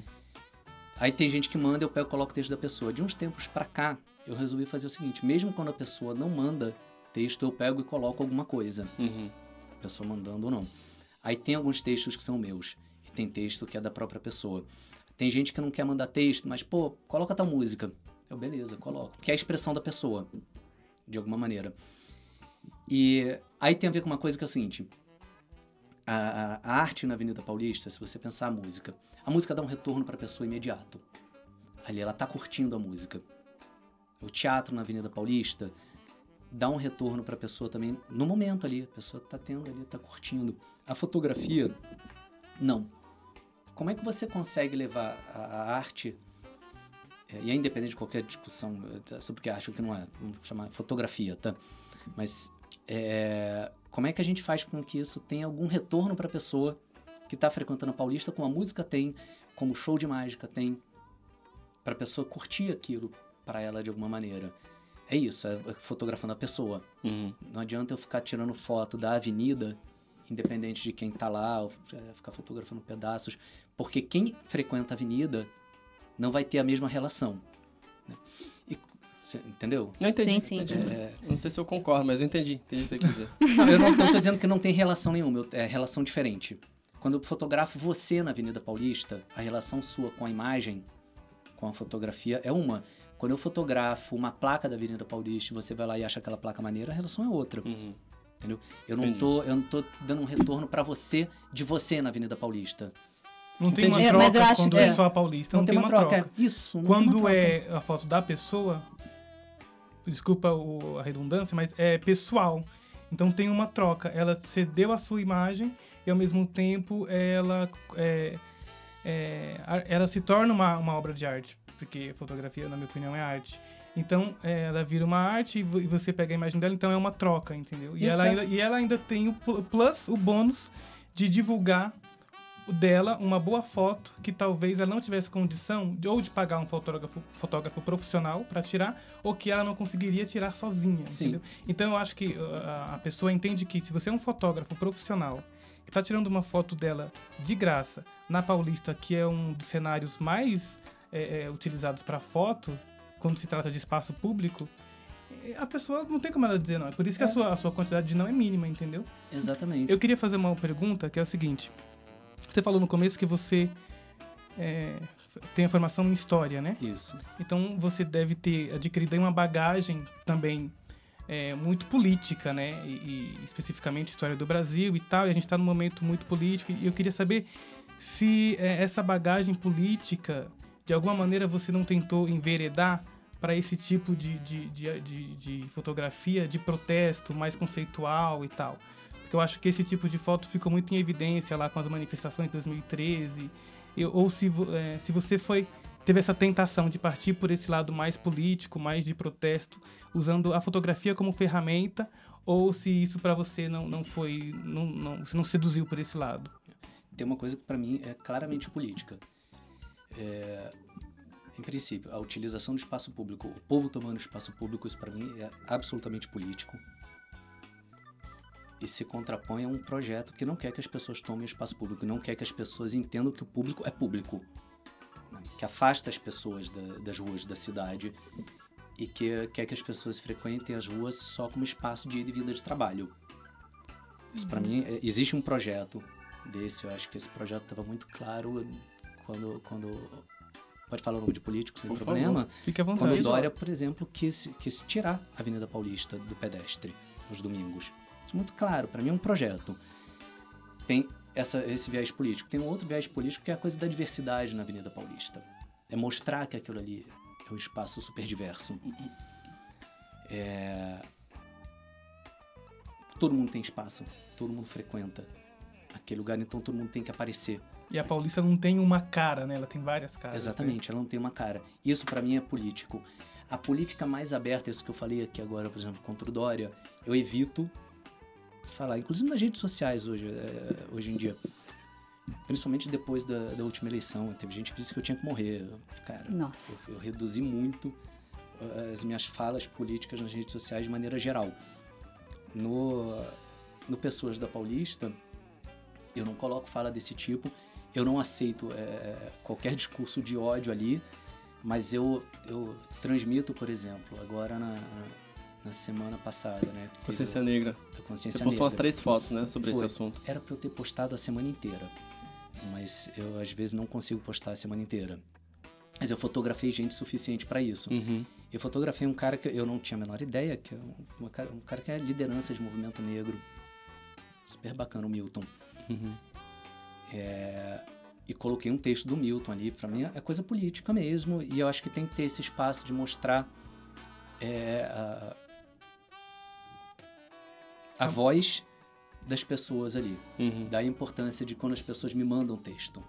Aí tem gente que manda, eu pego e coloco o texto da pessoa. De uns tempos pra cá, eu resolvi fazer o seguinte: mesmo quando a pessoa não manda texto, eu pego e coloco alguma coisa. Uhum. A pessoa mandando ou não. Aí tem alguns textos que são meus. E tem texto que é da própria pessoa. Tem gente que não quer mandar texto, mas, pô, coloca tal música. Eu, beleza, coloco. Porque é a expressão da pessoa, de alguma maneira. E aí tem a ver com uma coisa que é o seguinte. A, a- arte na Avenida Paulista, se você pensar a música, a música dá um retorno para a pessoa imediato. Ali ela tá curtindo a música. O teatro na Avenida Paulista dá um retorno para a pessoa também no momento ali. A pessoa tá tendo ali, tá curtindo. A fotografia, não. Como é que você consegue levar a, a arte, é, e é independente de qualquer discussão é, sobre o que acho que não é, vamos chamar fotografia, tá? Mas é, como é que a gente faz com que isso tenha algum retorno para a pessoa que está frequentando a Paulista, como a música tem, como o show de mágica tem, para a pessoa curtir aquilo para ela de alguma maneira. É isso, é fotografando a pessoa. Uhum. Não adianta eu ficar tirando foto da avenida, independente de quem tá lá, ou, é, ficar fotografando pedaços, porque quem frequenta a avenida não vai ter a mesma relação. né? E, cê entendeu? Eu entendi. Sim, sim. entendi. É, Eu Não sei se eu concordo, mas eu entendi. Entendi o que você quer dizer. não, eu não estou dizendo que não tem relação nenhuma, é relação diferente. Quando eu fotografo você na Avenida Paulista, a relação sua com a imagem, com a fotografia, é uma. Quando eu fotografo uma placa da Avenida Paulista e você vai lá e acha aquela placa maneira, a relação é outra. Uhum. Eu não, Entendi. tô, eu não tô dando um retorno pra você de você na Avenida Paulista. Não tem uma Entendi. É, mas eu troca acho quando que- é só a Paulista, não, tem uma troca. é. Isso. não tem Quando uma troca. é a foto da pessoa, desculpa o- a redundância, mas é pessoal. Então tem uma troca. Ela cedeu a sua imagem e ao mesmo tempo ela é, é, ela se torna uma, uma obra de arte, porque fotografia, na minha opinião, é arte. Então é, ela vira uma arte e vo- você pega a imagem dela, então é uma troca, entendeu? E Isso ela, é. ainda, e ela ainda tem o pl- plus, o bônus de divulgar dela uma boa foto que talvez ela não tivesse condição de, ou de pagar um fotógrafo, fotógrafo profissional para tirar ou que ela não conseguiria tirar sozinha, Sim. entendeu? Então eu acho que uh, a, a pessoa entende que se você é um fotógrafo profissional que está tirando uma foto dela de graça na Paulista, que é um dos cenários mais é, é, utilizados para foto quando se trata de espaço público, eh, a pessoa não tem como ela dizer não. É por isso que a, É. sua, a sua quantidade de não é mínima, entendeu? Exatamente. Eu queria fazer uma pergunta que é o seguinte. Você falou no começo que você é, tem a formação em história, né? Isso. Então você deve ter adquirido aí uma bagagem também é, muito política, né? E, e especificamente história do Brasil e tal. E a gente está num momento muito político. E eu queria saber se é, essa bagagem política, de alguma maneira, você não tentou enveredar para esse tipo de, de, de, de, de fotografia de protesto mais conceitual e tal. Porque eu acho que esse tipo de foto ficou muito em evidência lá com as manifestações de 2013. Eu, ou se, é, se você foi teve essa tentação de partir por esse lado mais político, mais de protesto, usando a fotografia como ferramenta, ou se isso para você não, não foi, não, não, você não seduziu por esse lado. Tem uma coisa que para mim é claramente política. É, em princípio, a utilização do espaço público, o povo tomando espaço público, isso para mim é absolutamente político. E se contrapõe a um projeto que não quer que as pessoas tomem espaço público, não quer que as pessoas entendam que o público é público, né? que afasta as pessoas da- das ruas da cidade e que quer que as pessoas frequentem as ruas só como espaço de ida e vida de trabalho. Isso para mim, é- existe um projeto desse, eu acho que esse projeto estava muito claro quando, quando... Pode falar o nome de político sem Por problema? Fique à Quando vontade. o Dória, por exemplo, quis, quis tirar a Avenida Paulista do pedestre nos domingos. Isso é muito claro, para mim é um projeto. Tem essa, esse viés político. Tem um outro viés político que é a coisa da diversidade na Avenida Paulista. É mostrar que aquilo ali é um espaço super diverso. É... Todo mundo tem espaço, todo mundo frequenta aquele lugar, então todo mundo tem que aparecer. E a Paulista não tem uma cara, né? Ela tem várias caras. né? Exatamente, ela não tem uma cara. Isso pra mim é político. A política mais aberta, isso que eu falei aqui agora, por exemplo, contra o Dória, eu evito falar, inclusive nas redes sociais hoje, é, hoje em dia. Principalmente depois da, da última eleição. Teve gente que disse que eu tinha que morrer. Cara, Nossa. eu, eu reduzi muito uh, as minhas falas políticas nas redes sociais de maneira geral. No, no Pessoas da Paulista, eu não coloco fala desse tipo. Eu não aceito é, qualquer discurso de ódio ali, mas eu, eu transmito, por exemplo, agora na, na semana passada, né? teve Consciência negra. a Você consciência postou umas negra. três fotos, né, sobre Foi. esse assunto. Era pra eu ter postado a semana inteira, mas eu às vezes não consigo postar a semana inteira. Mas eu fotografei gente suficiente pra isso. Uhum. Eu fotografei um cara que eu não tinha a menor ideia, que é um, um cara que é liderança de movimento negro. Super bacana, o Milton. Uhum. É, e coloquei um texto do Milton ali. Pra mim é coisa política mesmo. E eu acho que tem que ter esse espaço de mostrar é, a, a voz das pessoas ali. Uhum. Da importância de quando as pessoas me mandam texto.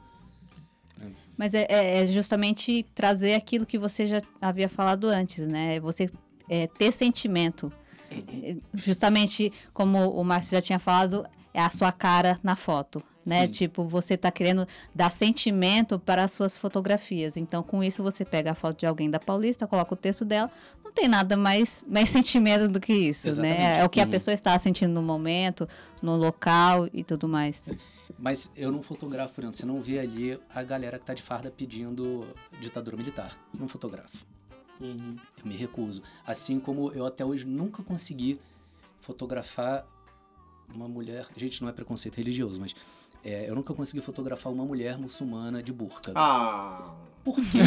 Mas é, é- é justamente trazer aquilo que você já havia falado antes, né? Você é, ter sentimento. É, Justamente como o Márcio já tinha falado, é a sua cara na foto, né? Sim. Tipo, você tá querendo dar sentimento para as suas fotografias. Então, com isso, você pega a foto de alguém da Paulista, coloca o texto dela. Não tem nada mais, mais sentimento do que isso, Exatamente. né? É o que a Uhum. pessoa está sentindo no momento, no local e tudo mais. Mas eu não fotografo, por exemplo, você não vê ali a galera que tá de farda pedindo ditadura militar. Não fotografo. Uhum. Eu me recuso. Assim como eu até hoje nunca consegui fotografar uma mulher. Gente, não é preconceito religioso, mas é, eu nunca consegui fotografar uma mulher muçulmana de burca. Ah. Por quê?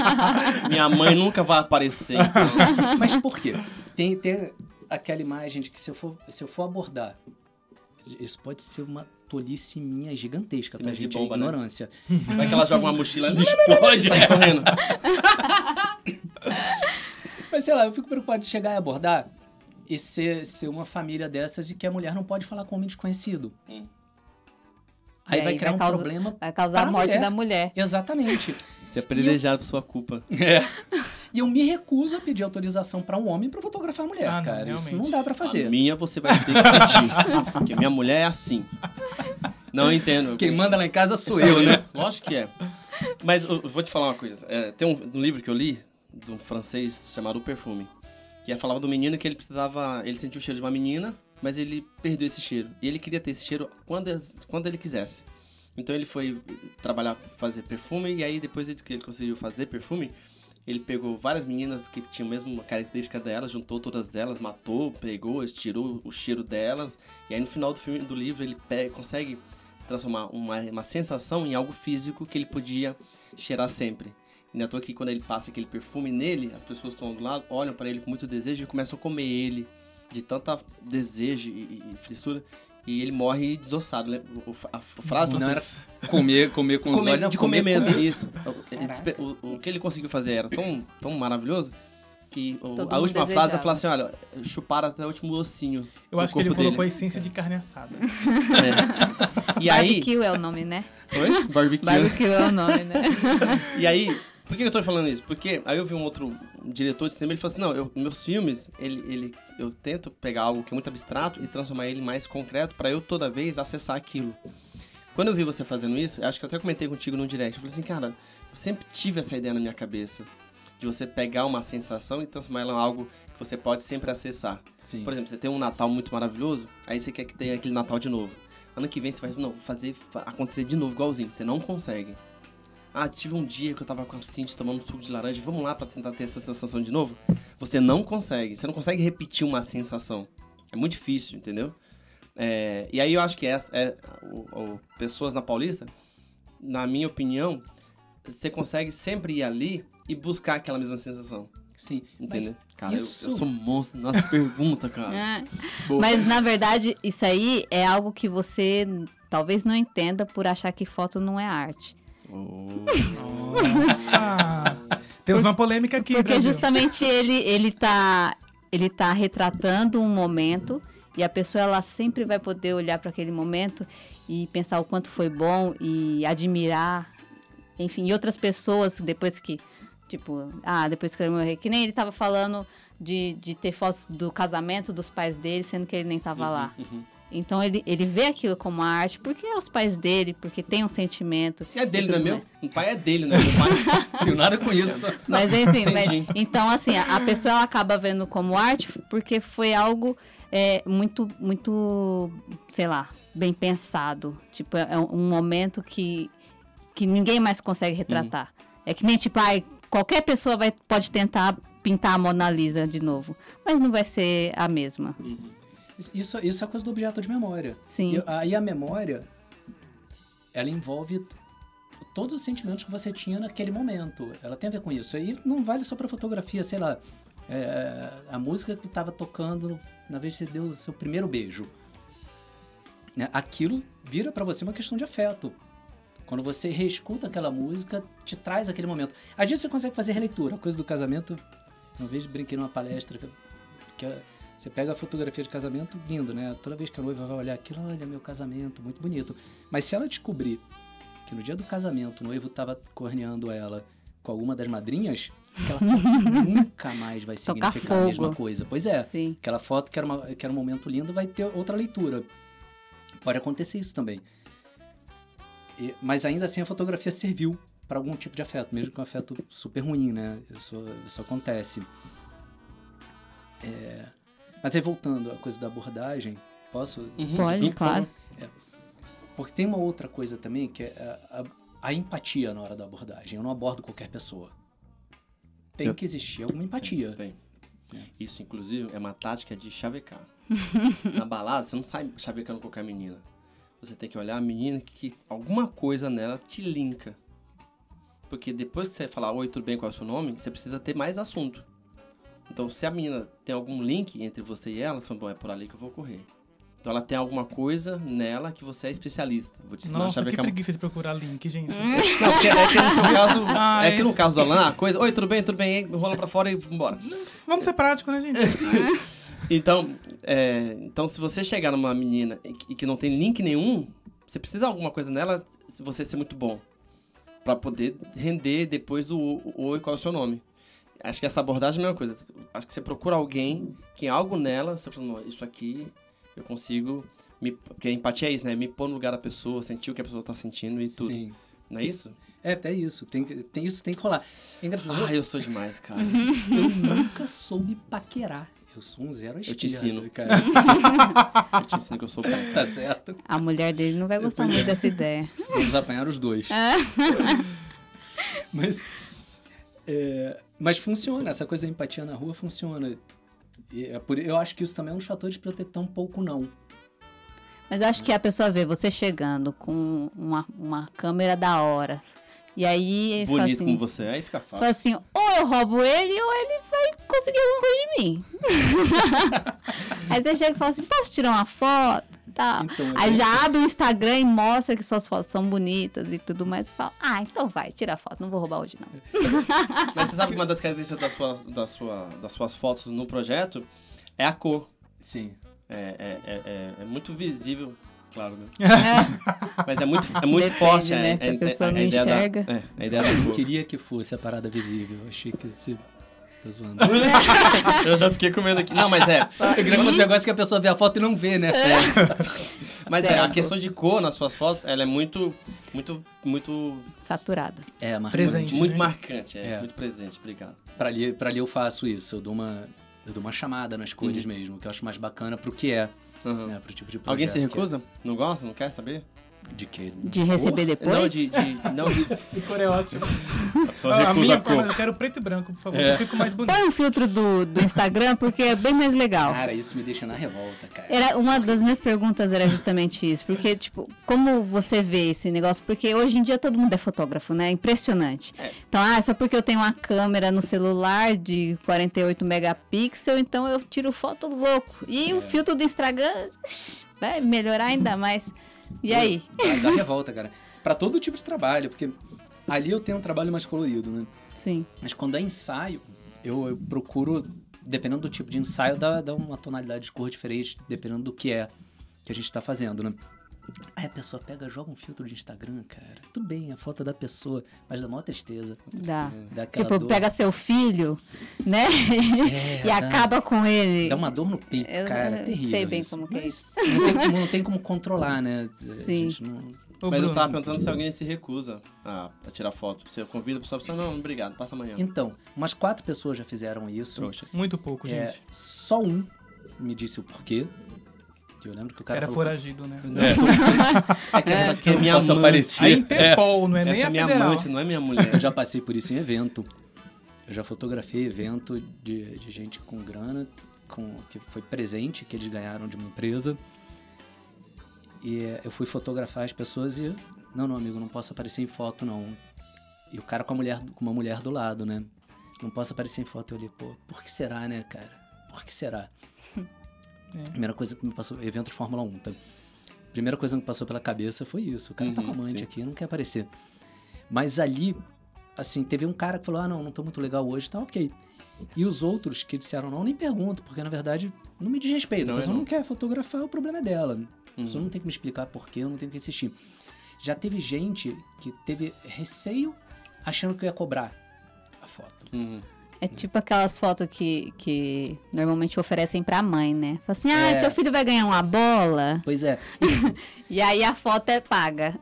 Minha mãe nunca vai aparecer. então. mas por quê? Tem, tem aquela imagem de que se eu for, se eu for abordar. Isso pode ser uma tolice minha gigantesca, tá, gente? bomba, é né? ignorância. Vai que ela joga uma mochila ali, explode e sai correndo. Mas sei lá, eu fico preocupado de chegar e abordar e ser, ser uma família dessas e que a mulher não pode falar com homem desconhecido. Hum. Aí E vai aí criar vai um causar- problema. Vai causar Para a a morte mulher. da mulher. Exatamente. Você é privilegiado por sua culpa. É. E eu me recuso a pedir autorização pra um homem pra fotografar a mulher, Ah, não, cara. Isso realmente. não dá pra A fazer. minha você vai ter que pedir. Porque minha mulher é assim. Não eu entendo. Quem manda lá em casa sou eu, né? Lógico que é. Mas eu vou te falar uma coisa. É, tem um, um livro que eu li, de um francês chamado O Perfume, que falava do menino que ele precisava. Ele sentiu o cheiro de uma menina, mas ele perdeu esse cheiro. E ele queria ter esse cheiro quando, quando ele quisesse. Então ele foi trabalhar, fazer perfume, e aí depois que ele conseguiu fazer perfume, ele pegou várias meninas que tinham a mesma característica delas, juntou todas elas, matou, pegou, tirou o cheiro delas, e aí no final do filme, do livro, ele pe- consegue transformar uma, uma sensação em algo físico que ele podia cheirar sempre. À toa que quando ele passa aquele perfume nele, as pessoas estão do lado, olham para ele com muito desejo e começam a comer ele de tanta desejo e, e- e frissura. E ele morre desossado. né? A, frase Não era comer, comer com os comer- olhos, não, de comer, mesmo, comer. isso. O, o que ele conseguiu fazer era tão, tão maravilhoso que o- a última frase é desejava. falar assim, olha, chuparam até o último ossinho. Eu do acho que ele colocou a essência de carne assada. É. E aí... Barbecue é o nome, né? Oi? Barbecue. Barbecue é o nome, né? E aí, por que eu tô falando isso? Porque aí eu vi um outro diretor de cinema, ele falou assim, não, eu, meus filmes, ele, ele, eu tento pegar algo que é muito abstrato e transformar ele em mais concreto pra eu toda vez acessar aquilo. Quando eu vi você fazendo isso, eu acho que eu até comentei contigo no direct, eu falei assim, cara, eu sempre tive essa ideia na minha cabeça, de você pegar uma sensação e transformar ela em algo que você pode sempre acessar. Sim. Por exemplo, você tem um Natal muito maravilhoso, aí você quer que tenha aquele Natal de novo. Ano que vem você vai não, fazer fa- acontecer de novo igualzinho. Você não consegue. Ah, tive um dia que eu tava com a Cintia tomando suco de laranja, vamos lá pra tentar ter essa sensação de novo? Você não consegue. Você não consegue repetir uma sensação. É muito difícil, entendeu? É, e aí eu acho que essa, é, o, o- pessoas na Paulista, na minha opinião, você consegue sempre ir ali e buscar aquela mesma sensação. Sim. Entendeu? Cara, eu- eu, isso- sou monstro nas perguntas, cara. É. Mas na verdade, isso aí é algo que você talvez não entenda por achar que foto não é arte. Oh. Nossa! Temos uma polêmica aqui, Porque Brasil. justamente ele, ele tá ele tá retratando um momento e a pessoa ela sempre vai poder olhar para aquele momento e pensar o quanto foi bom e admirar, enfim, e outras pessoas depois que tipo, ah, depois que ele morreu, que nem ele tava falando de, de ter fotos do casamento dos pais dele, sendo que ele nem tava lá. Uhum. Então ele, ele vê aquilo como arte porque é os pais dele, porque tem um sentimento. É dele, não é meu? mais. O pai é dele, não é meu pai. Não tenho nada com isso. Mas enfim, mas- então assim, a a pessoa ela acaba vendo como arte porque foi algo é, muito, muito, sei lá, bem pensado. Tipo, é um momento que, que ninguém mais consegue retratar. É que nem tipo, ai, qualquer pessoa vai, pode tentar pintar a Mona Lisa de novo, mas não vai ser a mesma. Isso, isso é coisa do objeto de memória. Sim. E aí a memória, ela envolve todos os sentimentos que você tinha naquele momento. Ela tem a ver com isso. Aí não vale só pra fotografia, sei lá. é, a música que estava tocando na vez que você deu o seu primeiro beijo. Né, Aquilo vira pra você uma questão de afeto. Quando você reescuta aquela música, te traz aquele momento. Às vezes você consegue fazer releitura. A coisa do casamento, uma vez brinquei numa palestra que, que você pega a fotografia de casamento, lindo, né? Toda vez que a noiva vai olhar aquilo, olha meu casamento, muito bonito. Mas se ela descobrir que no dia do casamento o noivo estava corneando ela com alguma das madrinhas, aquela foto nunca mais vai significar a mesma coisa. Pois é. Sim. Aquela foto que era, uma, que era um momento lindo vai ter outra leitura. Pode acontecer isso também. E- mas ainda assim a fotografia serviu para algum tipo de afeto, mesmo que um afeto super ruim, né? Isso, isso acontece. É, mas aí voltando à coisa da abordagem, posso? Uhum, Pode, sim, claro. favor. Porque tem uma outra coisa também que é a, a- a empatia na hora da abordagem. Eu não abordo qualquer pessoa. Tem Eu- que existir alguma empatia. Tem. Isso, inclusive, é uma tática de chavecar. Na balada, você não sai chavecando qualquer menina. Você tem que olhar a menina que alguma coisa nela te linka. Porque depois que você falar, oi, tudo bem, qual é o seu nome? Você precisa ter mais assunto. Então, se a menina tem algum link entre você e ela, você fala, bom, é por ali que eu vou correr. Então, ela tem alguma coisa nela que você é especialista. Vou te ensinar a Nossa, que chavecar. preguiça de procurar link, gente. Não, porque é que no seu caso, Ah, é é. que no caso do Alan, a coisa, oi, tudo bem, tudo bem, rola pra fora e vambora. Vamos ser práticos, né, gente? Então, é, então, se você chegar numa menina e que- não tem link nenhum, você precisa de alguma coisa nela, se você ser muito bom. Pra poder render depois do oi, qual é o seu nome. Acho que essa abordagem é a mesma coisa. Acho que você procura alguém que algo nela, você fala, "Não, isso aqui eu consigo. Me, porque a empatia é isso, né? Me pôr no lugar da pessoa, sentir o que a pessoa tá sentindo e tudo. Sim. Não é isso? É, é isso. Tem, tem, isso tem que rolar. É engraçado. Ah, eu sou demais, cara. Eu nunca soube paquerar. Eu sou um zero à Eu te ensino. cara. Eu te ensino que eu sou bom. tá certo. A mulher dele não vai gostar muito dessa ideia. Vamos apanhar os dois. É. mas, é, mas funciona. Essa coisa da empatia na rua funciona. É por, eu acho que isso também é um dos fatores para eu ter tão pouco não. Mas eu acho que a pessoa vê você chegando com uma, uma câmera da hora. E aí ele fala Bonito assim, como você é, aí fica fala fácil. assim, ou eu roubo ele ou ele vai conseguir alguma coisa de mim. aí você chega e fala assim, posso tirar uma foto? tal. Então, eu Aí já abre o Instagram e mostra que suas fotos são bonitas e tudo mais. E fala, ah, então vai, tira a foto, não vou roubar hoje não. Mas você sabe que uma das características da sua, da sua, das suas fotos no projeto é a cor. Sim. É, é, é, é- é muito visível, claro, né? É, Mas é muito, é muito Depende, forte né? é, Que a é- pessoa é- não a ideia da- enxerga. é, a ideia da Eu queria que fosse a parada visível. Achei que você. Tô zoando. Eu já fiquei comendo aqui. Não, mas é. Eu queria que você negócio que a pessoa vê a foto e não vê, né? Mas é, a Certo. questão de cor nas suas fotos, ela é muito, muito, muito, Saturada. É, mas Presente. muito né? marcante. É, É. muito presente. Obrigado. Pra ali, pra ali eu faço isso. Eu dou uma, eu dou uma chamada nas cores Uhum. mesmo, que eu acho mais bacana pro que é, Uhum. né? Pro tipo de projeto. Alguém se é- recusa? Não gosta? Não quer saber? De que? De receber depois? Não, de. de não, de. Cor é ótimo. Ah, a minha, cor. eu quero preto e branco, por favor. É. Eu fico mais bonito. Põe um filtro do, do Instagram porque é bem mais legal. Cara, isso me deixa na revolta, cara. Era uma das minhas perguntas era justamente isso, porque tipo, como você vê esse negócio? Porque hoje em dia todo mundo é fotógrafo, né? Impressionante. É. Então, ah, só porque eu tenho uma câmera no celular de 48 megapixels, então eu tiro foto louco. E o filtro do Instagram vai melhorar ainda mais. E aí? Dá, dá revolta, cara. Pra todo tipo de trabalho, porque ali eu tenho um trabalho mais colorido, né? Sim. Mas quando é ensaio, eu, eu procuro, dependendo do tipo de ensaio, dar, dar uma tonalidade de cor diferente, dependendo do que é que a gente tá fazendo, né? Aí a pessoa pega, joga um filtro de Instagram, cara. Tudo bem, a foto da pessoa, mas dá maior tristeza. Dá. Dá Tipo, dor. pega seu filho, né? É, e dá- acaba com ele. Dá uma dor no peito, Eu- cara. eu terrível. sei bem isso. como que é Mas isso. Não tem, como- não tem como controlar, né? A Sim. gente não- Mas eu tava perguntando se alguém se recusa a, a tirar foto. Você convida a pessoa e fala, não, obrigado, passa amanhã. Então, umas quatro pessoas já fizeram isso. Trouxas. Muito pouco, É, gente. só um me disse o porquê. Eu lembro que o cara Era falou... foragido, né? É que essa aqui é minha amante. aparecer. A Interpol, não é nem Essa a é minha federal. amante, não é minha mulher. Eu já passei por isso em evento. Eu já fotografei evento de, de gente com grana, com, que foi presente, que eles ganharam de uma empresa. E eh, eu fui fotografar as pessoas e... Não, não, amigo, não posso aparecer em foto, não. E o cara com, a mulher, com uma mulher do lado, né? Não posso aparecer em foto. Eu olhei, pô, por que será, né, cara? Por que será? É. Primeira coisa que me passou... Evento de Fórmula 1, tá? Primeira coisa que me passou pela cabeça foi isso. O cara tá Uhum, com amante sim. aqui, não quer aparecer. Mas ali, assim, teve um cara que falou: ah, não, não tô muito legal hoje, tá ok. E os outros que disseram não, nem pergunto, porque na verdade não me. Não a é pessoa não. não quer fotografar, o problema é dela. A Uhum. pessoa não tem que me explicar porquê, eu não tenho que insistir. Já teve gente que teve receio achando que eu ia cobrar a foto. Uhum. É tipo aquelas fotos que, que normalmente oferecem pra mãe, né? Fala assim, ah, É. seu filho vai ganhar uma bola. Pois é. E aí a foto é paga.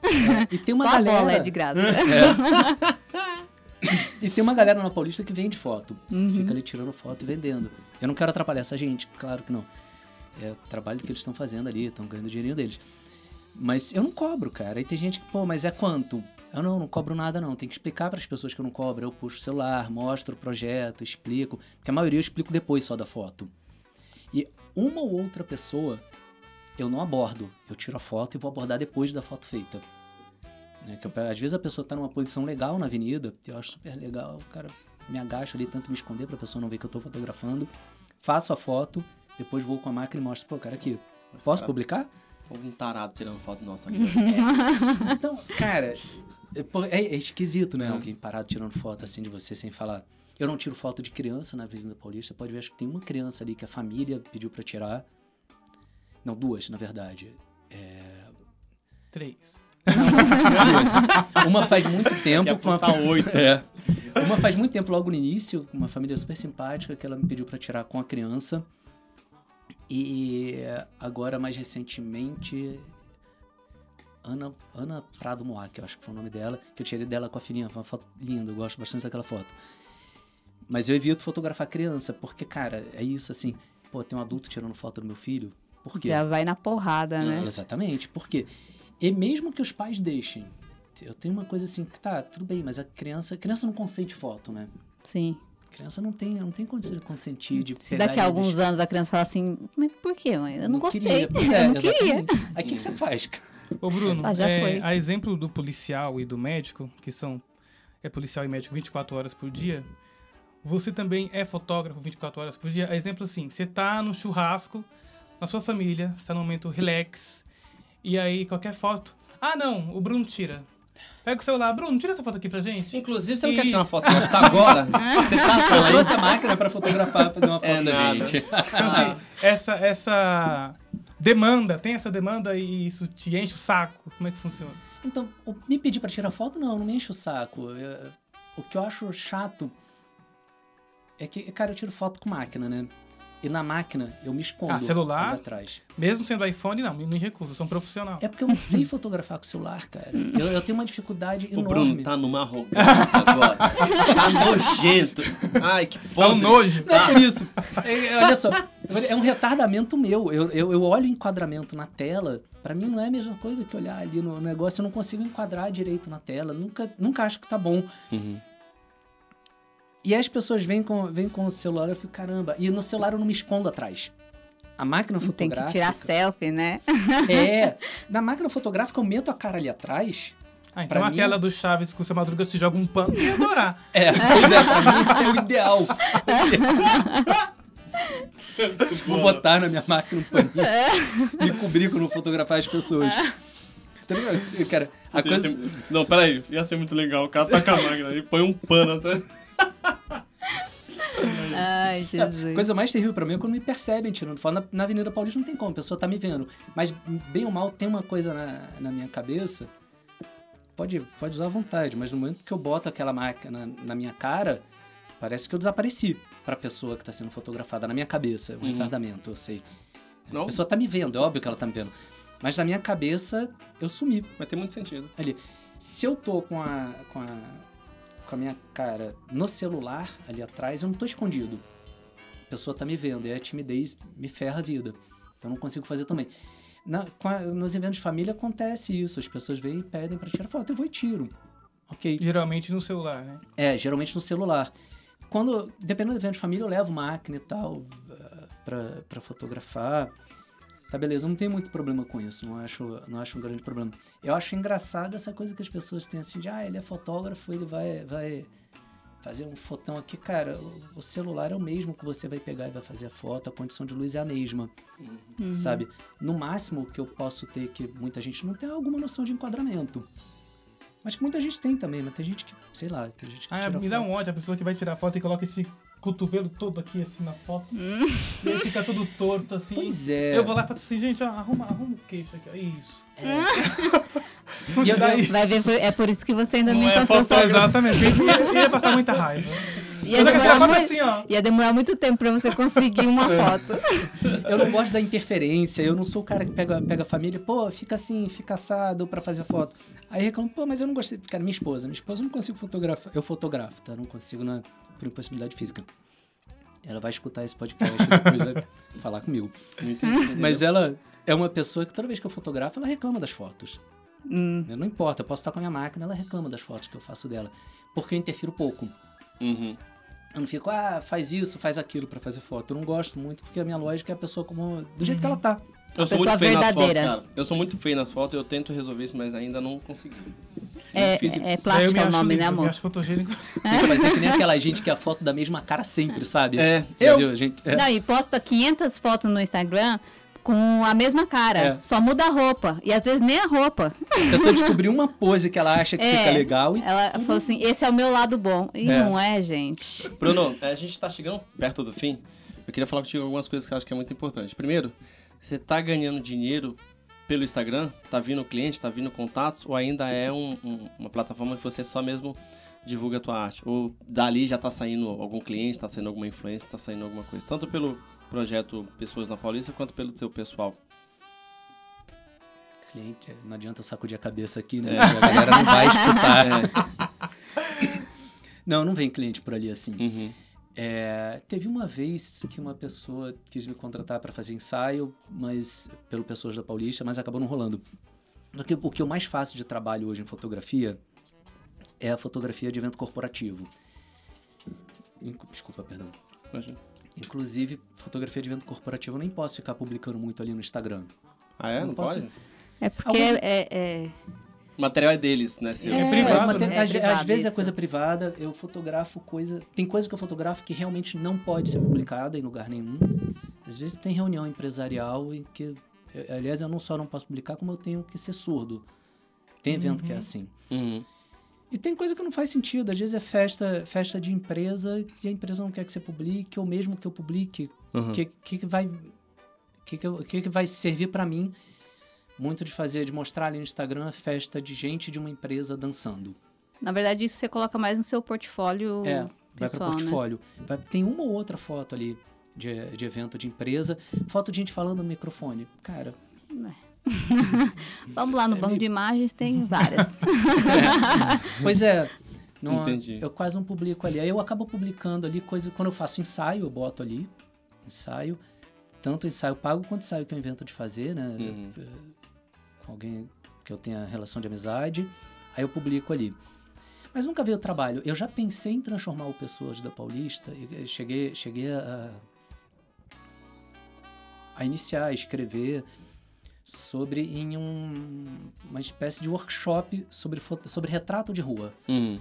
E tem uma Só galera. a bola é de graça. E tem uma galera na Paulista que vende foto. Uhum. Fica ali tirando foto e vendendo. Eu não quero atrapalhar essa gente, claro que não. É o trabalho que eles estão fazendo ali, estão ganhando o dinheirinho deles. Mas eu não cobro, cara. Aí tem gente que, pô, mas é quanto? Eu não, não cobro nada não. Tem que explicar para as pessoas que eu não cobro. Eu puxo o celular, mostro o projeto, explico. Porque a maioria eu explico depois só da foto. E uma ou outra pessoa eu não abordo. Eu tiro a foto e vou abordar depois da foto feita. Né, que eu- às vezes a pessoa tá numa posição legal na avenida, eu acho super legal, o cara me agacho ali, tento me esconder pra pessoa não ver que eu tô fotografando, faço a foto, depois vou com a máquina e mostro, pô, cara, aqui, Mas, posso cara, publicar? Um tarado tirando foto nossa aqui. Então, cara, é, é- é esquisito, né? É. Alguém parado tirando foto assim de você sem falar. Eu não tiro foto de criança na Avenida Paulista, pode ver, acho que tem uma criança ali que a família pediu pra tirar. Não, duas, na verdade. É, Três. duas. Uma faz muito tempo. Uma- tá oito. É. Uma faz muito tempo, logo no início, uma família super simpática, que ela me pediu pra tirar com a criança. E agora, mais recentemente, Ana, Ana Prado Moá, que eu acho que foi o nome dela, que eu tirei dela com a filhinha. Foi uma foto linda, eu gosto bastante daquela foto. Mas eu evito fotografar criança, porque, cara, é isso assim. Pô, tem um adulto tirando foto do meu filho. Por quê? Já vai na porrada, né? Exatamente, porque e mesmo que os pais deixem, eu tenho uma coisa assim que tá, tudo bem, mas a criança, a criança não consente foto, né? Sim. A criança não tem, não tem condição de consentir, de Se daqui a alguns anos a criança falar assim, mas por quê, mãe? Eu não, gostei. queria. É, eu não queria. Aí o que, que você faz? cara? Ô, Bruno, Ah, é, foi. a exemplo do policial e do médico, que são é policial e médico 24 horas por dia, você também é fotógrafo 24 horas por dia? Exemplo assim, você tá no churrasco, na sua família, está no momento relax, e aí qualquer foto. Ah, não, o Bruno tira. Pega o celular, Bruno, tira essa foto aqui pra gente. Inclusive, você não E- quer tirar uma foto nossa agora? Você tá aí? trouxe a máquina pra fotografar, fazer uma foto É da gente. Então, assim, essa, essa demanda, tem essa demanda e isso te enche o saco? Como é que funciona? Então, me pedir pra tirar foto, não, não me enche o saco. Eu- o que eu acho chato é que, cara, eu tiro foto com máquina, né? E na máquina eu me escondo Ah, celular? atrás. Mesmo sendo iPhone, não, me recuso, eu sou um profissional. É porque eu não sei fotografar com o celular, cara. Eu, eu tenho uma dificuldade O enorme. Bruno tá numa arrogância agora. Tá nojento. Ai, que Dá um podre. nojo. Não é por isso. É, olha só, é um retardamento meu. Eu, eu, eu olho o enquadramento na tela, pra mim não é a mesma coisa que olhar ali no negócio. Eu não consigo enquadrar direito na tela. Nunca, nunca acho que tá bom. Uhum. E as pessoas vêm com, vêm com o celular, eu fico, caramba. E no celular eu não me escondo atrás. A máquina Tem fotográfica. que tirar selfie, né? É. Na máquina fotográfica eu meto a cara ali atrás. Ah, então Pra mim- aquela do Chaves que o seu Madruga se joga um pano e adorar. É, pois é, pra mim é o ideal. Vou botar na minha máquina um paninho. Me cobrir quando eu fotografar as pessoas. Tá ligado? Cara, a Ia coisa. ser- Não, peraí. Ia ser muito legal. O cara tá com a máquina e põe um pano até. Ai, A Jesus. coisa mais terrível pra mim é quando me percebem tirando foto. Na, na Avenida Paulista não tem como, a pessoa tá me vendo. Mas, bem ou mal, tem uma coisa na, na minha cabeça. Pode, pode usar à vontade, mas no momento que eu boto aquela máquina na, na minha cara, parece que eu desapareci pra pessoa que tá sendo fotografada. Na minha cabeça, é um Uhum. retardamento, eu sei. A Não, pessoa tá me vendo, é óbvio que ela tá me vendo. Mas na minha cabeça, eu sumi. mas tem muito sentido. Se eu tô com a, com a, com a minha cara no celular ali atrás, eu não tô escondido. A pessoa tá me vendo, e a timidez me ferra a vida. Então eu não consigo fazer também. Na, a- nos eventos de família acontece isso, as pessoas vêm e pedem pra tirar foto, eu vou e tiro. Ok. Geralmente no celular, né? É, geralmente no celular. Quando, dependendo do evento de família, eu levo máquina e tal pra, pra fotografar. Tá, beleza, eu não tenho muito problema com isso, não acho, não acho um grande problema. Eu acho engraçado essa coisa que as pessoas têm assim de, ah, ele é fotógrafo, ele vai, vai fazer um fotão aqui. Cara, o, o celular é o mesmo que você vai pegar e vai fazer a foto, a condição de luz é a mesma, Uhum. sabe? No máximo que eu posso ter, que muita gente não tem é alguma noção de enquadramento. Mas que muita gente tem também, mas tem gente que, sei lá, tem gente que Ah, me dá foto. um ódio a pessoa que vai tirar foto e coloca esse cotovelo todo aqui assim na foto. Hum. E aí fica tudo torto assim. Pois é. Eu vou lá e falo assim, gente, ó, arruma, arruma o queixo aqui, ó. Isso. É. E eu- isso. Vai ver, é por isso que você ainda não, Não é encontrou fotógrafo. Exatamente. Eu ia passar muita raiva. Ia demorar, muito, assim, ó. ia demorar muito tempo pra você conseguir uma foto. Eu não gosto da interferência, eu não sou o cara que pega, pega a família, pô, fica assim, fica assado pra fazer foto. Aí reclamo, pô, mas eu não gostei. Cara, minha esposa, minha esposa eu não consigo fotografar. Eu fotografo, tá? Não consigo na, por impossibilidade física. Ela vai escutar esse podcast e depois vai falar comigo. Mas ela é uma pessoa que toda vez que eu fotografo, ela reclama das fotos. Hum. Não importa, eu posso estar com a minha máquina, ela reclama das fotos que eu faço dela. Porque eu interfiro pouco. Uhum. Eu não fico, ah, faz isso, faz aquilo pra fazer foto. Eu não gosto muito, porque a minha lógica é a pessoa como. do jeito que ela tá. Eu sou pessoa muito feio nas fotos, verdadeira. cara. Eu sou muito feio nas fotos, eu tento resolver isso, mas ainda não consegui. É, difícil. é eu plástico é o nome, lindo, né, eu me amor? acho fotogênico. Tem que fazer que nem aquela gente que é a foto da mesma cara sempre, sabe? É, Você eu- viu, gente? É. Não, e posta 500 fotos no Instagram com a mesma cara. É. Só muda a roupa. E às vezes nem a roupa. A pessoa descobriu uma pose que ela acha que É. fica legal e Ela falou assim, esse é o meu lado bom. E É. não é, gente. Bruno, a gente tá chegando perto do fim. Eu queria falar contigo algumas coisas que eu acho que é muito importante. Primeiro, você tá ganhando dinheiro pelo Instagram? Tá vindo cliente, tá vindo contatos? Ou ainda é um- um- uma plataforma que você só mesmo divulga a tua arte? Ou dali já tá saindo algum cliente, tá saindo alguma influência, tá saindo alguma coisa? Tanto pelo projeto Pessoas na Paulista, quanto pelo teu pessoal. Cliente, não adianta eu sacudir a cabeça aqui, É. né? A galera não vai escutar. Não, não vem cliente por ali assim. Uhum. É, teve uma vez que uma pessoa quis me contratar para fazer ensaio, mas pelo Pessoas da Paulista, mas acabou não rolando. Porque o que eu mais faço de trabalho hoje em fotografia é a fotografia de evento corporativo. Desculpa, perdão. Imagina. Inclusive, fotografia de evento corporativo eu nem posso ficar publicando muito ali no Instagram. Ah, é? Não, Não posso- pode? É porque Alguns- é, é- O material é deles, né? seu? É É, privado, mas tem- né? É às, às privado, vezes é coisa privada, eu fotografo coisa. Tem coisa que eu fotografo que realmente não pode ser publicada em lugar nenhum. Às vezes tem reunião empresarial em que, eu- aliás, eu não só não posso publicar, como eu tenho que ser surdo. Tem evento que é Uhum. assim. Uhum. E tem coisa que não faz sentido. Às vezes é festa, festa de empresa e a empresa não quer que você publique, ou mesmo que eu publique. Uhum. O que, que, que vai que, que, eu- que, que vai servir pra mim muito de fazer, de mostrar ali no Instagram a festa de gente de uma empresa dançando. Na verdade, isso você coloca mais no seu portfólio É, vai pessoal, para né? portfólio. Vai- tem uma ou outra foto ali de, de evento de empresa, foto de gente falando no microfone. Cara, Vamos lá no É banco meio- de imagens, tem várias. pois é. Não, Entendi. Eu quase não publico ali. Aí eu acabo publicando ali coisa. Quando eu faço ensaio, eu boto ali. Ensaio. Tanto ensaio pago quanto ensaio que eu invento de fazer, né? Uhum. Eh, Com alguém que eu tenha relação de amizade. Aí eu publico ali. Mas nunca veio o trabalho. Eu já pensei em transformar o Pessoas da Paulista. e, eh, Cheguei, cheguei a, a iniciar, a escrever sobre em um, uma espécie de workshop sobre, sobre retrato de rua Uhum.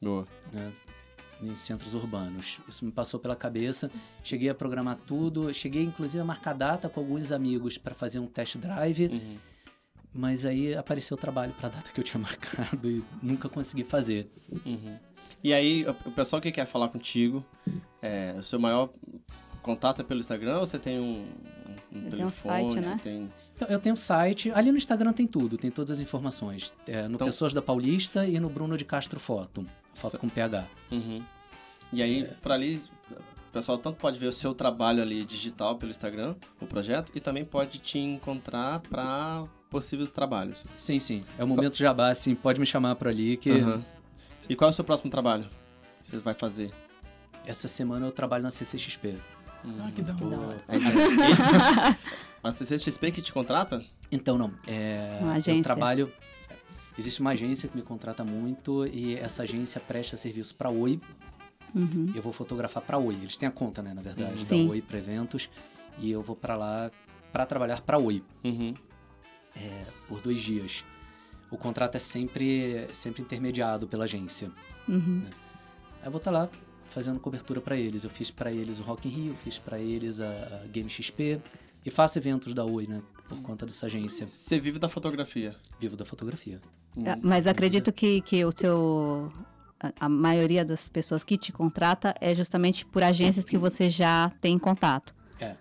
Boa. né, em centros urbanos. Isso me passou pela cabeça. Cheguei a programar tudo. Cheguei, inclusive, a marcar data com alguns amigos para fazer um test drive. Uhum. Mas aí apareceu o trabalho para a data que eu tinha marcado e nunca consegui fazer. Uhum. E aí, o o pessoal que quer falar contigo, é, o seu maior contato é pelo Instagram ou você tem um, um Ele tem um telefone? site, né? tem- Então, eu tenho um site. Ali no Instagram tem tudo, tem todas as informações. É, no Então- Pessoas da Paulista e no Bruno de Castro Foto. Foto Certo. com PH. Uhum. E aí, por ali, o pessoal tanto pode ver o seu trabalho ali digital pelo Instagram, o projeto, e também pode te encontrar para possíveis trabalhos. Sim, sim. É o momento jabá, assim. Pode me chamar por ali que Uhum. E qual é o seu próximo trabalho que você vai fazer? essa semana eu trabalho na CCXP. Ah, que da hora. É, é, a CCXP que te contrata? Então, não. É, Uma Eu agência. trabalho. Existe uma agência que me contrata muito e essa agência presta serviço para Oi. Uhum. Eu vou fotografar para Oi. Eles têm a conta, né, na verdade, Sim. da Oi para eventos. E eu vou para lá para trabalhar para Oi Uhum. é, por dois dias. O contrato é sempre, sempre intermediado pela agência. Uhum. Aí eu vou estar lá fazendo cobertura para eles. Eu fiz para eles o Rock in Rio, fiz para eles a, a Game XP e faço eventos da Oi, né, por conta dessa agência. Você vive da fotografia. Vivo da fotografia. É, Uhum. Mas acredito que, que o seu. A, a maioria das pessoas que te contrata é justamente por agências que você já tem contato. É.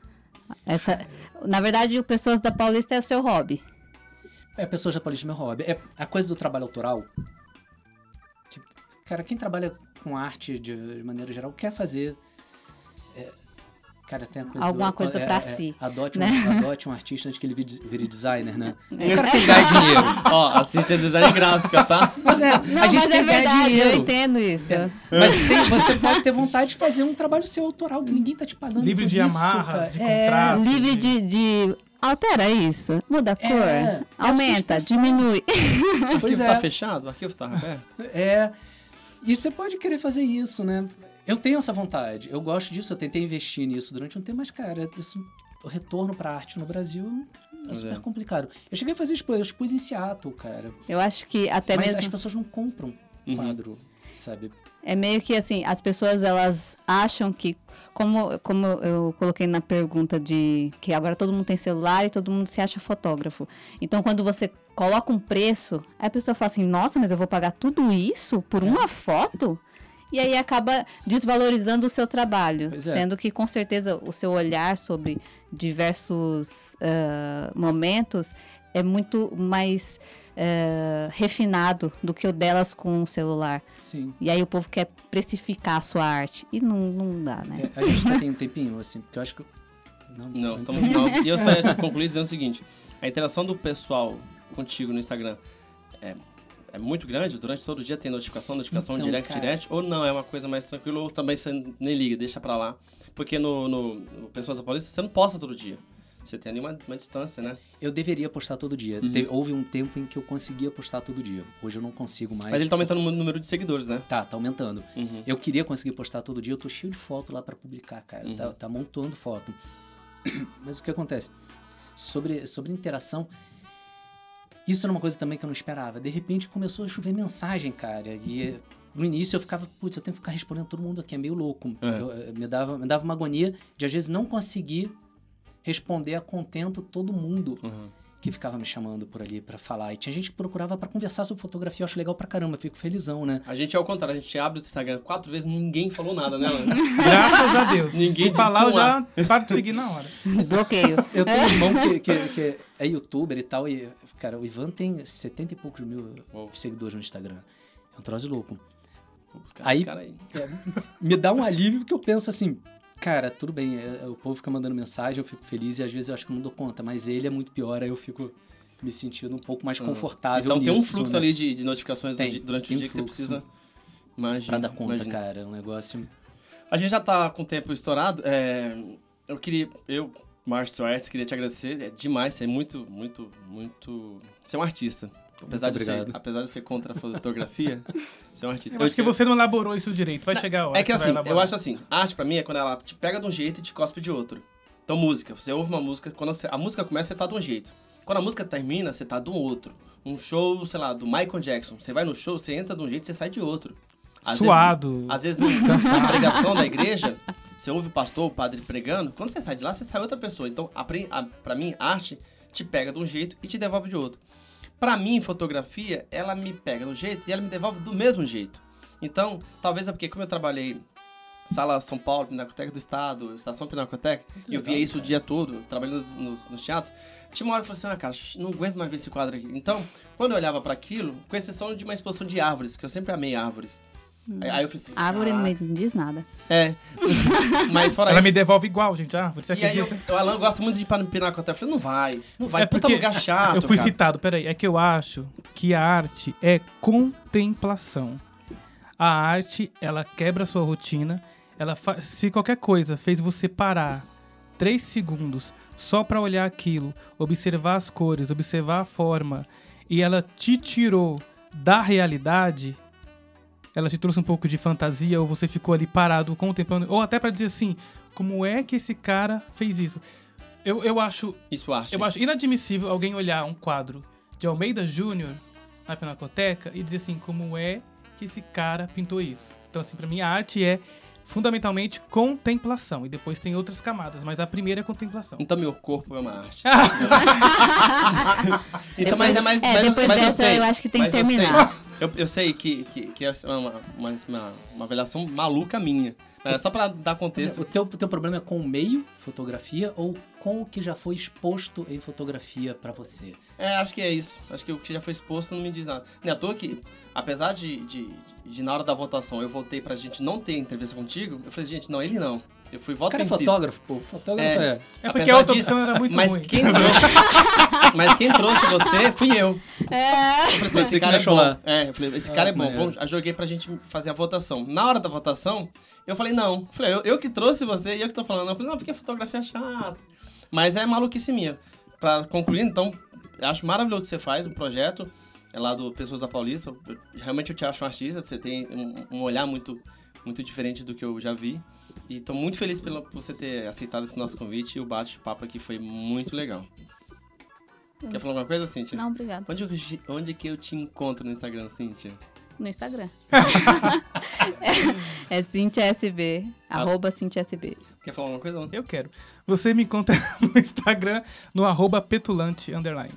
Essa, na verdade, o Pessoas da Paulista é o seu hobby. É, pessoa japonesa é meu hobby. É a coisa do trabalho autoral. que, cara, quem trabalha com arte de, de maneira geral quer fazer. é, cara, tem a coisa Alguma do, coisa é, pra é, si, Adote, né? um, adote um artista antes que ele vire, designer, né? É. Ganhar dinheiro. Ó, a Cintia é design gráfica, tá? Mas é, Não, a gente mas tem é verdade, eu dinheiro. entendo isso. É. Mas tem- você pode ter vontade de fazer um trabalho seu autoral que ninguém tá te pagando. Livre por de isso, amarras, cara. de É, contrato. Livre de, de- Altera isso. Muda a cor. É, é a sua aumenta, diminui. O arquivo Pois tá é. fechado? O arquivo tá aberto? É. E você pode querer fazer isso, né? Eu tenho essa vontade. Eu gosto disso, eu tentei investir nisso durante um tempo, mas, cara, isso, o retorno pra arte no Brasil é super é. complicado. Eu cheguei a fazer expo, eu expus em Seattle, cara. Eu acho que até mas mesmo. as pessoas não compram Uhum. Sabe? É meio que assim, as pessoas elas acham que, como, como eu coloquei na pergunta de que agora todo mundo tem celular e todo mundo se acha fotógrafo. Então, quando você coloca um preço, a pessoa fala assim, nossa, mas eu vou pagar tudo isso por uma foto? E aí acaba desvalorizando o seu trabalho. É. Sendo que, com certeza, o seu olhar sobre diversos ah, momentos é muito mais ah, refinado do que o delas com o celular. Sim. E aí o povo quer precificar a sua arte. E não, não dá, né? É, a gente ainda tem um tempinho, assim, porque eu acho que. Não, Não, estamos final. E eu só ia concluir dizendo o seguinte: a interação do pessoal contigo no Instagram é, é muito grande? Durante todo o dia tem notificação, notificação Então, direct, cara. direct? Ou não, é uma coisa mais tranquila, ou também você nem liga, deixa pra lá? Porque no, no, no Pessoas da Paulista você não posta todo dia. Você tem ali uma, uma distância, né? Eu deveria postar todo dia. Uhum. Te- houve um tempo em que eu conseguia postar todo dia. Hoje eu não consigo mais. Mas ele tá aumentando o número de seguidores, né? Tá, tá aumentando. Uhum. Eu queria conseguir postar todo dia, eu tô cheio de foto lá pra publicar, cara. Uhum. Tá, tá montando foto. Mas o que acontece? Sobre, sobre interação, isso era uma coisa também que eu não esperava. De repente começou a chover mensagem, cara. E no início eu ficava, putz, eu tenho que ficar respondendo todo mundo aqui, é meio louco. É. Eu, eh, me, dava, me dava uma agonia de às vezes não conseguir responder a contento todo mundo Uhum. que ficava me chamando por ali pra falar. E tinha gente que procurava pra conversar sobre fotografia, eu acho legal pra caramba, fico felizão, né? A gente é o contrário, a gente abre o Instagram quatro vezes, ninguém falou nada, né? Graças a Deus. Ninguém Se falar, eu já paro de seguir na hora. Bloqueio. Eu tenho um irmão que, que, que é youtuber e tal, e, cara, o Ivan tem 70 e poucos mil Uou. seguidores no Instagram. É um troço louco. Vou buscar Aí- esse cara aí. me dá um alívio porque eu penso assim, cara, tudo bem, é, o povo fica mandando mensagem, eu fico feliz e às vezes eu acho que eu não dou conta, mas ele é muito pior, aí eu fico me sentindo um pouco mais Uhum. confortável Então tem um nisso, fluxo né? ali de, de notificações Tem, durante tem o um dia que você precisa. Imagina. Pra dar conta, imagina. cara, é um negócio... A gente já tá com o tempo estourado. é, eu queria. Eu, Márcio Soares, queria te agradecer. É demais, você é muito, muito, muito. Você é um artista. Apesar, de, ser, apesar de ser contra a fotografia, você é um artista. Eu acho que você não elaborou isso direito. Vai chegar a hora. É que assim, eu acho assim, arte pra mim é quando ela te pega de um jeito e te cospe de outro. Então, música, você ouve uma música, quando você- a música começa, você tá de um jeito. Quando a música termina, você tá de um outro. Um show, sei lá, do Michael Jackson. Você vai no show, você entra de um jeito, você sai de outro. Às Suado. Vezes, às vezes, no- na pregação da igreja, você ouve o pastor, o padre pregando, quando você sai de lá, você sai outra pessoa. Então, a, pra mim, arte te pega de um jeito e te devolve de outro. Pra mim, fotografia, ela me pega um jeito e ela me devolve do mesmo jeito. Então, talvez é porque como eu trabalhei Sala São Paulo, Pinacoteca do Estado, Estação Pinacoteca, e eu via isso o dia todo, trabalhando no, no teatro, tinha uma hora que eu falei assim, ah, cara, não aguento mais ver esse quadro aqui. Então, quando eu olhava pra aquilo, com exceção de uma exposição de árvores, que eu sempre amei árvores. Aí, aí eu falei assim, Árvore não "Caraca." me diz nada. É. Mas fora Ela isso... me devolve igual, gente. Ah, você E aí, eu, acredita? o Alan gosta muito de ir pra Pinacoteca. Eu falei, não vai, não vai. É Puta lugar chato, eu fui cara. citado, peraí. É que eu acho que a arte é contemplação. A arte, ela quebra a sua rotina. Ela fa- Se qualquer coisa fez você parar três segundos só pra olhar aquilo, observar as cores, observar a forma, e ela te tirou da realidade, ela te trouxe um pouco de fantasia, ou você ficou ali parado contemplando, ou até pra dizer assim, como é que esse cara fez isso? Eu, eu acho Isso, arte. eu acho inadmissível alguém olhar um quadro de Almeida Júnior na Pinacoteca e dizer assim, como é que esse cara pintou isso? Então, assim, pra mim, a arte é fundamentalmente contemplação. E depois tem outras camadas, mas a primeira é contemplação. Então meu corpo é uma arte. então, mas é mais. é, mas, depois mas dessa eu, sei, eu acho que tem que terminar. Eu, eu sei que, que, que é uma, uma, uma, uma avaliação maluca minha. É, só pra dar contexto. O teu, teu problema é com o meio, fotografia, ou com o que já foi exposto em fotografia pra você? É, acho que é isso. Acho que o que já foi exposto não me diz nada. Nem à toa que, apesar de, de, de na hora da votação eu voltei pra gente não ter entrevista contigo, eu falei, gente, não, ele não. Eu fui voto cara é fotógrafo, pô. Fotógrafo É. é... É porque a outra opção era muito mas ruim. Quem trouxe, mas quem trouxe você fui eu. É. Eu falei assim, esse cara é bom. lá. É, eu falei, esse Ah, cara é bom. Vamos, eu joguei pra gente fazer a votação. Na hora da votação, eu falei, não. Eu falei, eu, eu que trouxe você e eu que tô falando. Eu falei, não, porque a fotografia é chata. Mas é maluquice minha. Pra concluir, então, eu acho maravilhoso que você faz o projeto. É lá do Pessoas da Paulista. Eu- realmente eu te acho um artista. Você tem um, um olhar muito, muito diferente do que eu já vi. E tô muito feliz pela, por você ter aceitado esse nosso convite. E o bate-papo aqui foi muito legal. Quer falar alguma coisa, Cintia? Não, obrigado. Onde, eu- onde que eu te encontro no Instagram, Cíntia? No Instagram. é, é Cintia SB. Arroba Cintia SB. Quer falar alguma coisa? Não? Eu quero. Você me encontra no Instagram, no arroba petulante, underline.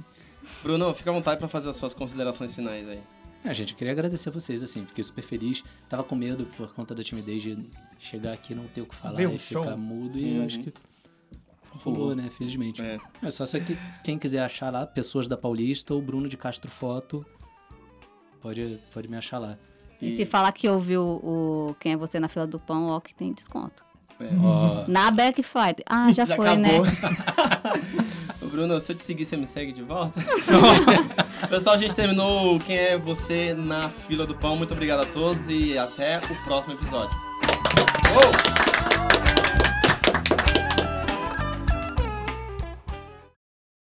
Bruno, fica à vontade pra fazer as suas considerações finais aí. Ah, gente, eu queria agradecer a vocês, assim, fiquei super feliz. Tava com medo por conta da timidez de chegar aqui e não ter o que falar o e show. ficar mudo. E eu Uhum. acho que rolou, né? Felizmente. É. É só se aqui, quem quiser achar lá, Pessoas da Paulista ou Bruno de Castro Foto, pode, pode me achar lá. E se falar que ouviu o Quem é Você na fila do pão, ó, que tem desconto. É. Na Black Friday. Ah, já, foi, né? Ô, Bruno, se eu te seguir, você me segue de volta? Pessoal, a gente terminou o Quem é Você na Fila do Pão. Muito obrigado a todos e até o próximo episódio. Uou!